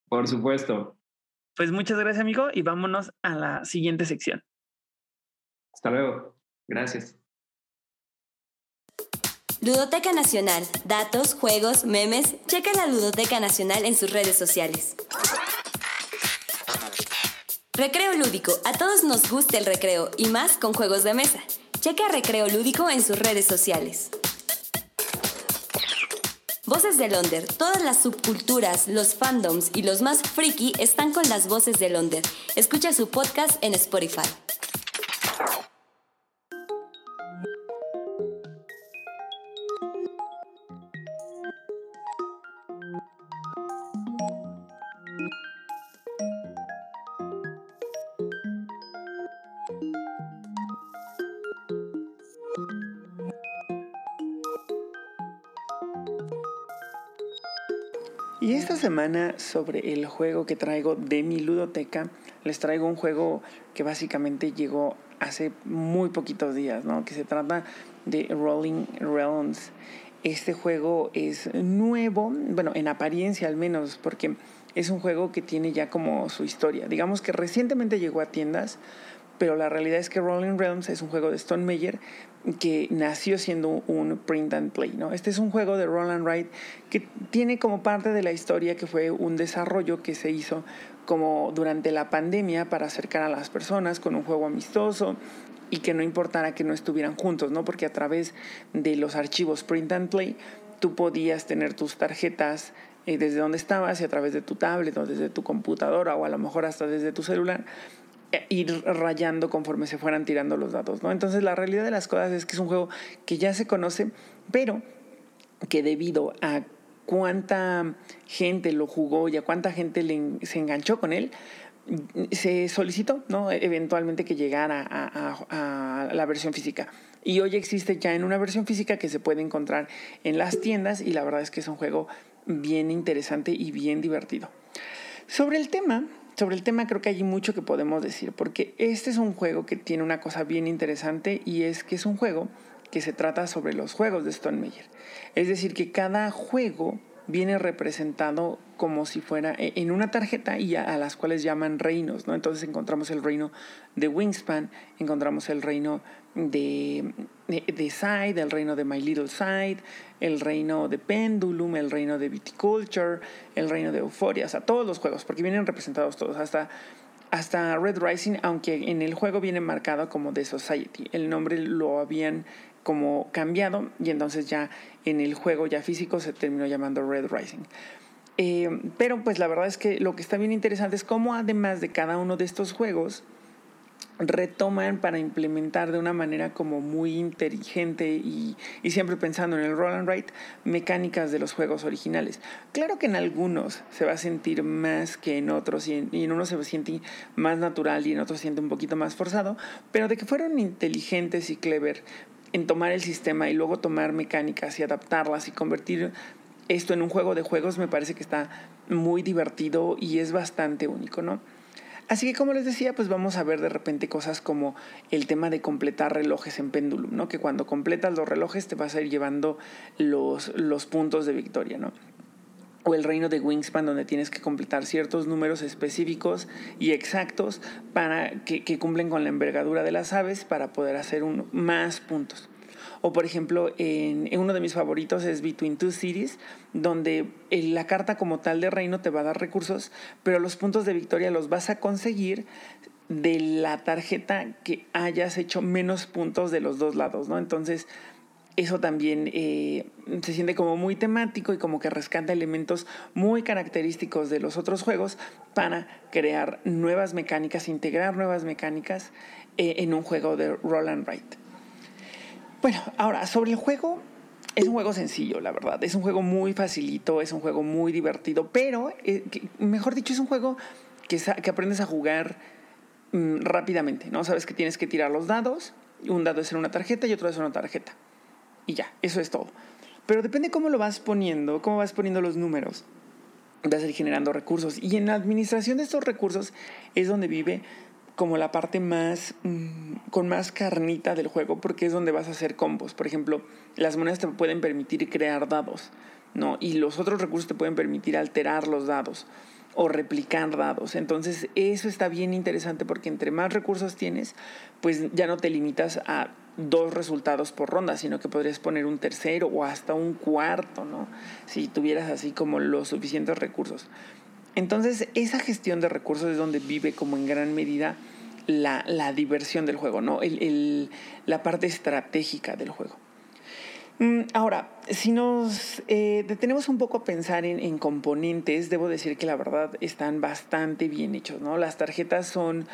Por supuesto. Pues muchas gracias, amigo, y vámonos a la siguiente sección. Hasta luego. Gracias. Ludoteca Nacional. Datos, juegos, memes. Checa la Ludoteca Nacional en sus redes sociales. Recreo Lúdico. A todos nos gusta el recreo y más con juegos de mesa. Checa Recreo Lúdico en sus redes sociales. Voces de Londer. Todas las subculturas, los fandoms y los más friki están con las voces de Londer. Escucha su podcast en Spotify. Sobre el juego que traigo de mi ludoteca, les traigo un juego que básicamente llegó hace muy poquitos días, ¿no? Que se trata de Rolling Realms. Este juego es nuevo, bueno, en apariencia al menos, porque es un juego que tiene ya como su historia. Digamos que recientemente llegó a tiendas, pero la realidad es que Rolling Realms es un juego de Stone Meyer que nació siendo un print and play. ¿no? Este es un juego de Roland Wright que tiene como parte de la historia que fue un desarrollo que se hizo como durante la pandemia para acercar a las personas con un juego amistoso y que no importara que no estuvieran juntos, ¿no? porque a través de los archivos print and play tú podías tener tus tarjetas eh, desde donde estabas y a través de tu tablet o desde tu computadora o a lo mejor hasta desde tu celular ir rayando conforme se fueran tirando los datos, ¿no? Entonces la realidad de las cosas es que es un juego que ya se conoce, pero que debido a cuánta gente lo jugó y a cuánta gente se enganchó con él, se solicitó, ¿no? Eventualmente que llegara a, a la versión física. Y hoy existe ya en una versión física que se puede encontrar en las tiendas y la verdad es que es un juego bien interesante y bien divertido. Sobre el tema, sobre el tema creo que hay mucho que podemos decir, porque este es un juego que tiene una cosa bien interesante y es que es un juego que se trata sobre los juegos de Stone Meyer. Es decir, que cada juego viene representado como si fuera e, en una tarjeta y a, las cuales llaman reinos, ¿no? Entonces encontramos el reino de Wingspan, encontramos el reino de, de, Side, el reino de My Little Side, el reino de Pendulum, el reino de Viticulture, el reino de Euphoria, o sea, todos los juegos, porque vienen representados todos, hasta, hasta Red Rising, aunque en el juego viene marcado como The Society. El nombre lo habían como cambiado y entonces ya en el juego ya físico se terminó llamando Red Rising. Eh, pero pues la verdad es que lo que está bien interesante es cómo además de cada uno de estos juegos retoman para implementar de una manera como muy inteligente y, y, siempre pensando en el roll and write mecánicas de los juegos originales. Claro que en algunos se va a sentir más que en otros y en, y en unos se siente más natural y en otros se siente un poquito más forzado, pero de que fueron inteligentes y clever en tomar el sistema y luego tomar mecánicas y adaptarlas y convertir esto en un juego de juegos me parece que está muy divertido y es bastante único, ¿no? Así que como les decía, pues vamos a ver de repente cosas como el tema de completar relojes en péndulo, ¿no? Que cuando completas los relojes te vas a ir llevando los, los puntos de victoria, ¿no? o el reino de Wingspan, donde tienes que completar ciertos números específicos y exactos para que, cumplen con la envergadura de las aves para poder hacer más puntos. O por ejemplo, en, uno de mis favoritos es Between Two Cities, donde la carta como tal de reino te va a dar recursos, pero los puntos de victoria los vas a conseguir de la tarjeta que hayas hecho menos puntos de los dos lados, ¿no? Entonces, eso también eh, se siente como muy temático y como que rescata elementos muy característicos de los otros juegos para crear nuevas mecánicas, integrar nuevas mecánicas eh, en un juego de roll and write. Bueno, ahora sobre el juego, es un juego sencillo, la verdad. Es un juego muy facilito, es un juego muy divertido, pero, eh, mejor dicho, es un juego que, aprendes a jugar mm, rápidamente, ¿no? Sabes que tienes que tirar los dados, un dado es en una tarjeta y otro es en una tarjeta y ya, eso es todo. Pero depende cómo lo vas poniendo, cómo vas poniendo los números, vas a ir generando recursos. Y en la administración de estos recursos es donde vive como la parte más mm, con más carnita del juego porque es donde vas a hacer combos. Por ejemplo, las monedas te pueden permitir crear dados, ¿no? Y los otros recursos te pueden permitir alterar los dados o replicar dados. Entonces, eso está bien interesante porque entre más recursos tienes, pues ya no te limitas a dos resultados por ronda, sino que podrías poner un tercero o hasta un cuarto, ¿no? Si tuvieras así como los suficientes recursos. Entonces, esa gestión de recursos es donde vive como en gran medida la, diversión del juego, ¿no? la parte estratégica del juego. Mm, ahora, si nos eh, detenemos un poco a pensar en, en, componentes, debo decir que la verdad están bastante bien hechos, ¿no? Las tarjetas son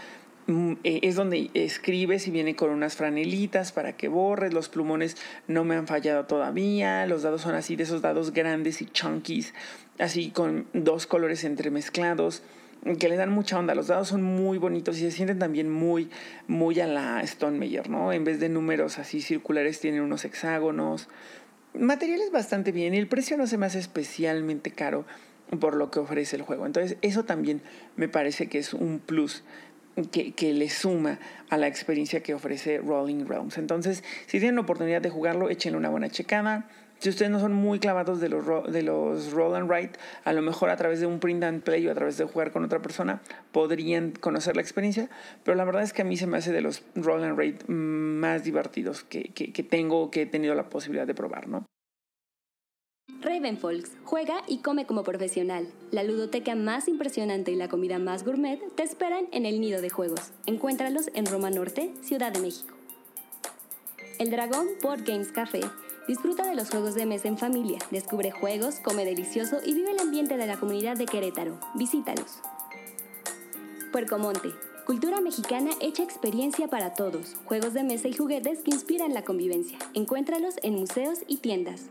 es donde escribes y viene con unas franelitas para que borres, los plumones no me han fallado todavía, los dados son así de esos dados grandes y chunkies, así con dos colores entremezclados que le dan mucha onda. Los dados son muy bonitos y se sienten también muy, muy a la Stone Meyer, ¿no? En vez de números así circulares, tienen unos hexágonos. Materiales bastante bien y el precio no se me hace especialmente caro por lo que ofrece el juego. Entonces, eso también me parece que es un plus que, le suma a la experiencia que ofrece Rolling Realms. Entonces, si tienen la oportunidad de jugarlo, échenle una buena checada. Si ustedes no son muy clavados de los, de los roll and write, a lo mejor a través de un print and play o a través de jugar con otra persona podrían conocer la experiencia, pero la verdad es que a mí se me hace de los roll and write más divertidos que, que, que tengo, que he tenido la posibilidad de probar, ¿no? Ravenfolks, juega y come como profesional. La ludoteca más impresionante y la comida más gourmet te esperan en el Nido de Juegos. Encuéntralos en Roma Norte, Ciudad de México. El Dragón Board Games Café. Disfruta de los juegos de mesa en familia, descubre juegos, come delicioso y vive el ambiente de la comunidad de Querétaro. Visítalos. Puercomonte. Cultura mexicana hecha experiencia para todos. Juegos de mesa y juguetes que inspiran la convivencia. Encuéntralos en museos y tiendas.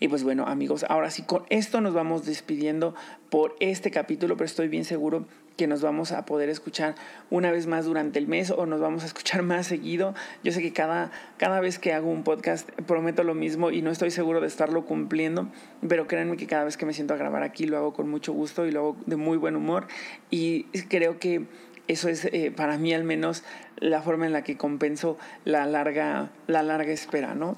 Y pues bueno, amigos, ahora sí, con esto nos vamos despidiendo por este capítulo, pero estoy bien seguro que nos vamos a poder escuchar una vez más durante el mes o nos vamos a escuchar más seguido. Yo sé que cada, cada vez que hago un podcast prometo lo mismo y no estoy seguro de estarlo cumpliendo, pero créanme que cada vez que me siento a grabar aquí lo hago con mucho gusto y lo hago de muy buen humor y creo que eso es eh, para mí al menos la forma en la que compenso la larga, la larga espera, ¿no?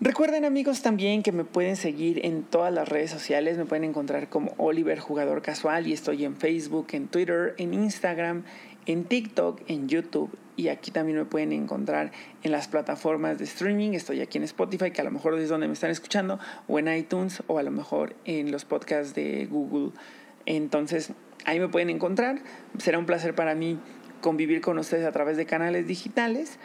Recuerden amigos también que me pueden seguir en todas las redes sociales, me pueden encontrar como Oliver Jugador Casual y estoy en Facebook, en Twitter, en Instagram, en TikTok, en YouTube y aquí también me pueden encontrar en las plataformas de streaming, estoy aquí en Spotify que a lo mejor es donde me están escuchando o en iTunes o a lo mejor en los podcasts de Google. Entonces ahí me pueden encontrar, será un placer para mí convivir con ustedes a través de canales digitales.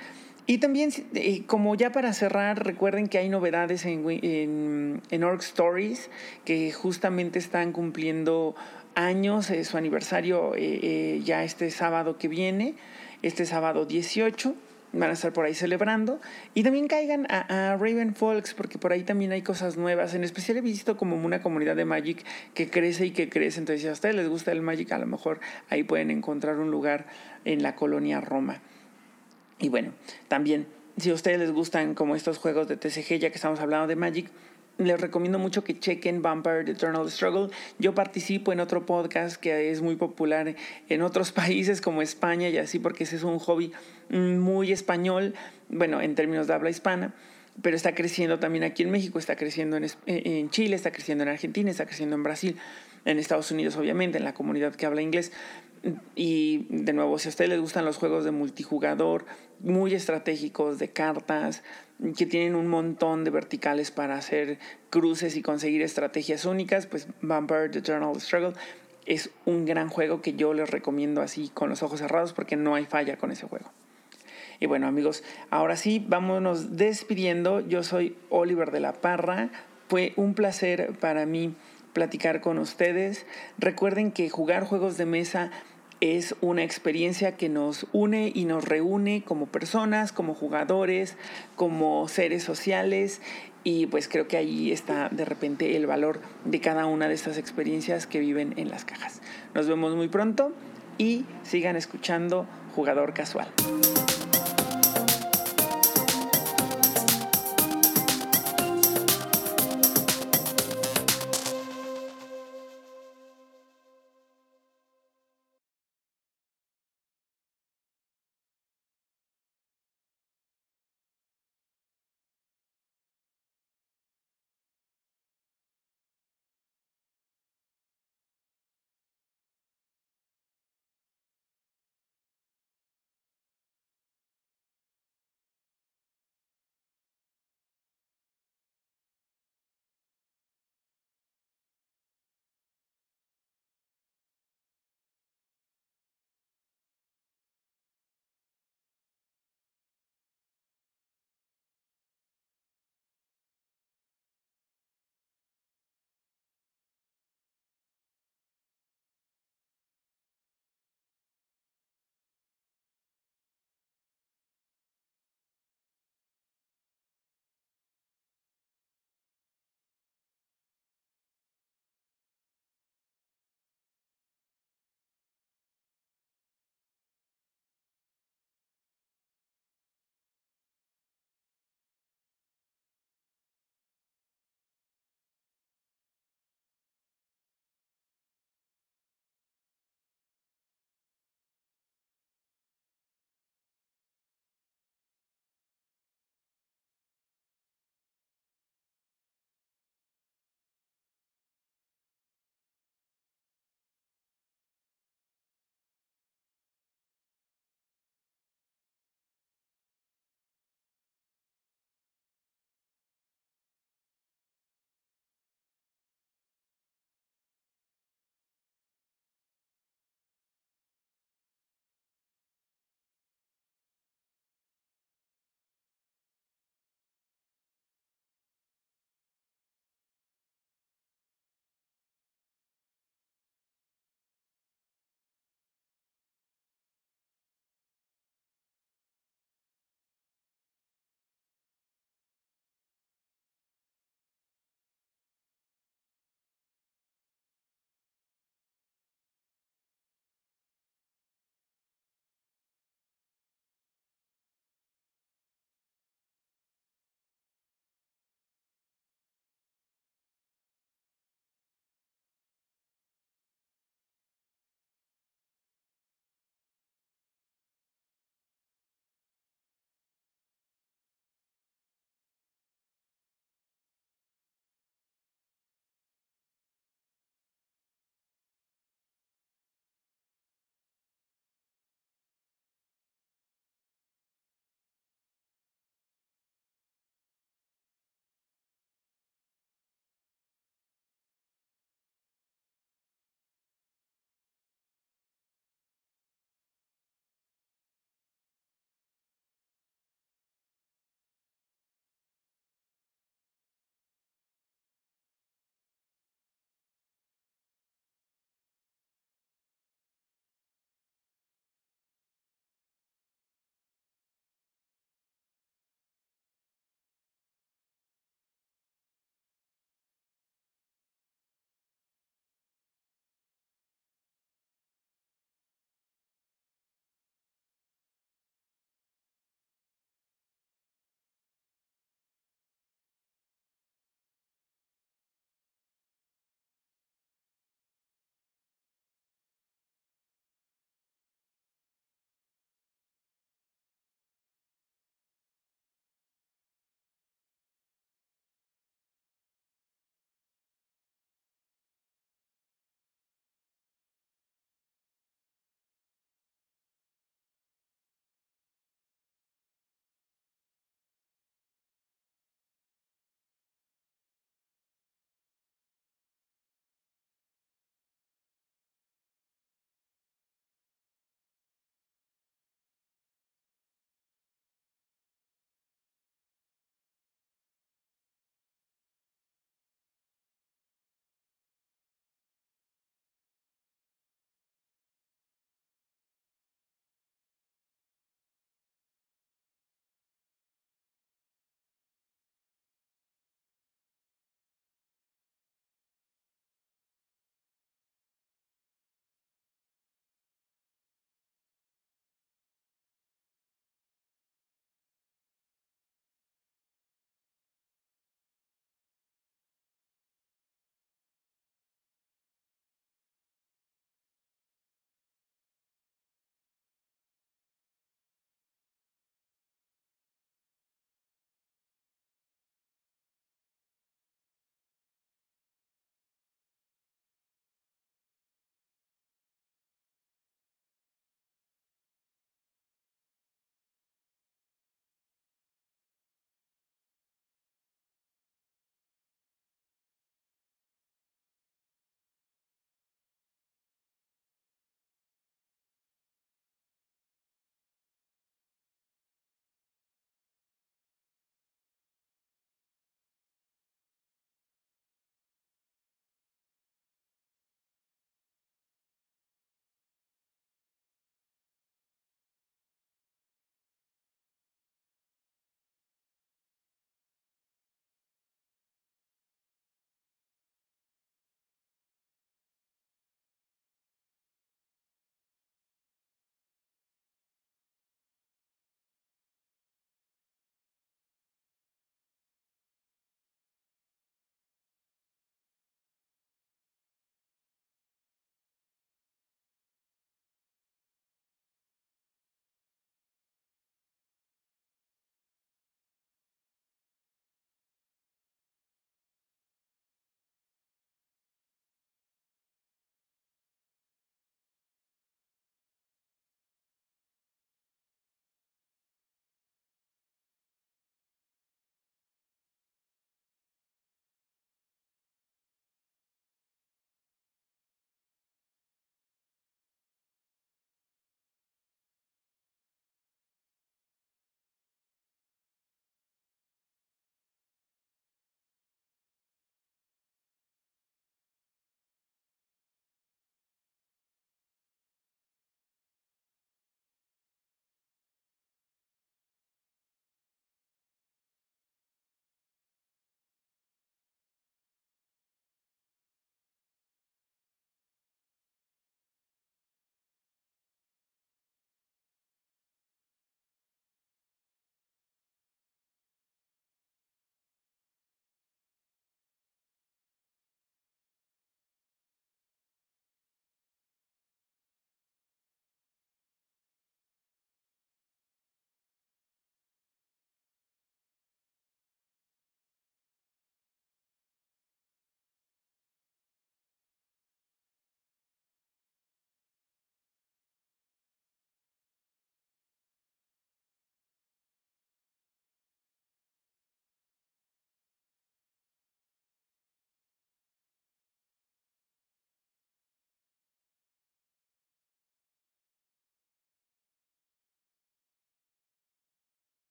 Y también, eh, como ya para cerrar, recuerden que hay novedades en, en, Org Stories que justamente están cumpliendo años, su aniversario eh, eh, ya este sábado que viene, este sábado 18 van a estar por ahí celebrando. Y también caigan a, Raven Folks, porque por ahí también hay cosas nuevas. En especial he visto como una comunidad de Magic que crece y que crece. Entonces, si a ustedes les gusta el Magic, a lo mejor ahí pueden encontrar un lugar en la colonia Roma. Y bueno, también, si a ustedes les gustan como estos juegos de TCG, ya que estamos hablando de Magic, les recomiendo mucho que chequen Vampire Eternal Struggle. Yo participo en otro podcast que es muy popular en otros *laughs* países como España y así, porque ese es un hobby muy español, bueno, en términos de habla hispana pero está creciendo también aquí en México, está creciendo en, en Chile, está creciendo en Argentina, está creciendo en Brasil, en Estados Unidos obviamente, en la comunidad que habla inglés. Y de nuevo, si a ustedes les gustan los juegos de multijugador, muy estratégicos, de cartas, que tienen un montón de verticales para hacer cruces y conseguir estrategias únicas, pues Vampire The Struggle es un gran juego que yo les recomiendo así con los ojos cerrados porque no hay falla con ese juego. Y bueno amigos, ahora sí, vámonos despidiendo. Yo soy Oliver de la Parra. Fue un placer para mí platicar con ustedes. Recuerden que jugar juegos de mesa es una experiencia que nos une y nos reúne como personas, como jugadores, como seres sociales y pues creo que ahí está de repente el valor de cada una de estas experiencias que viven en las cajas. Nos vemos muy pronto y sigan escuchando Jugador Casual.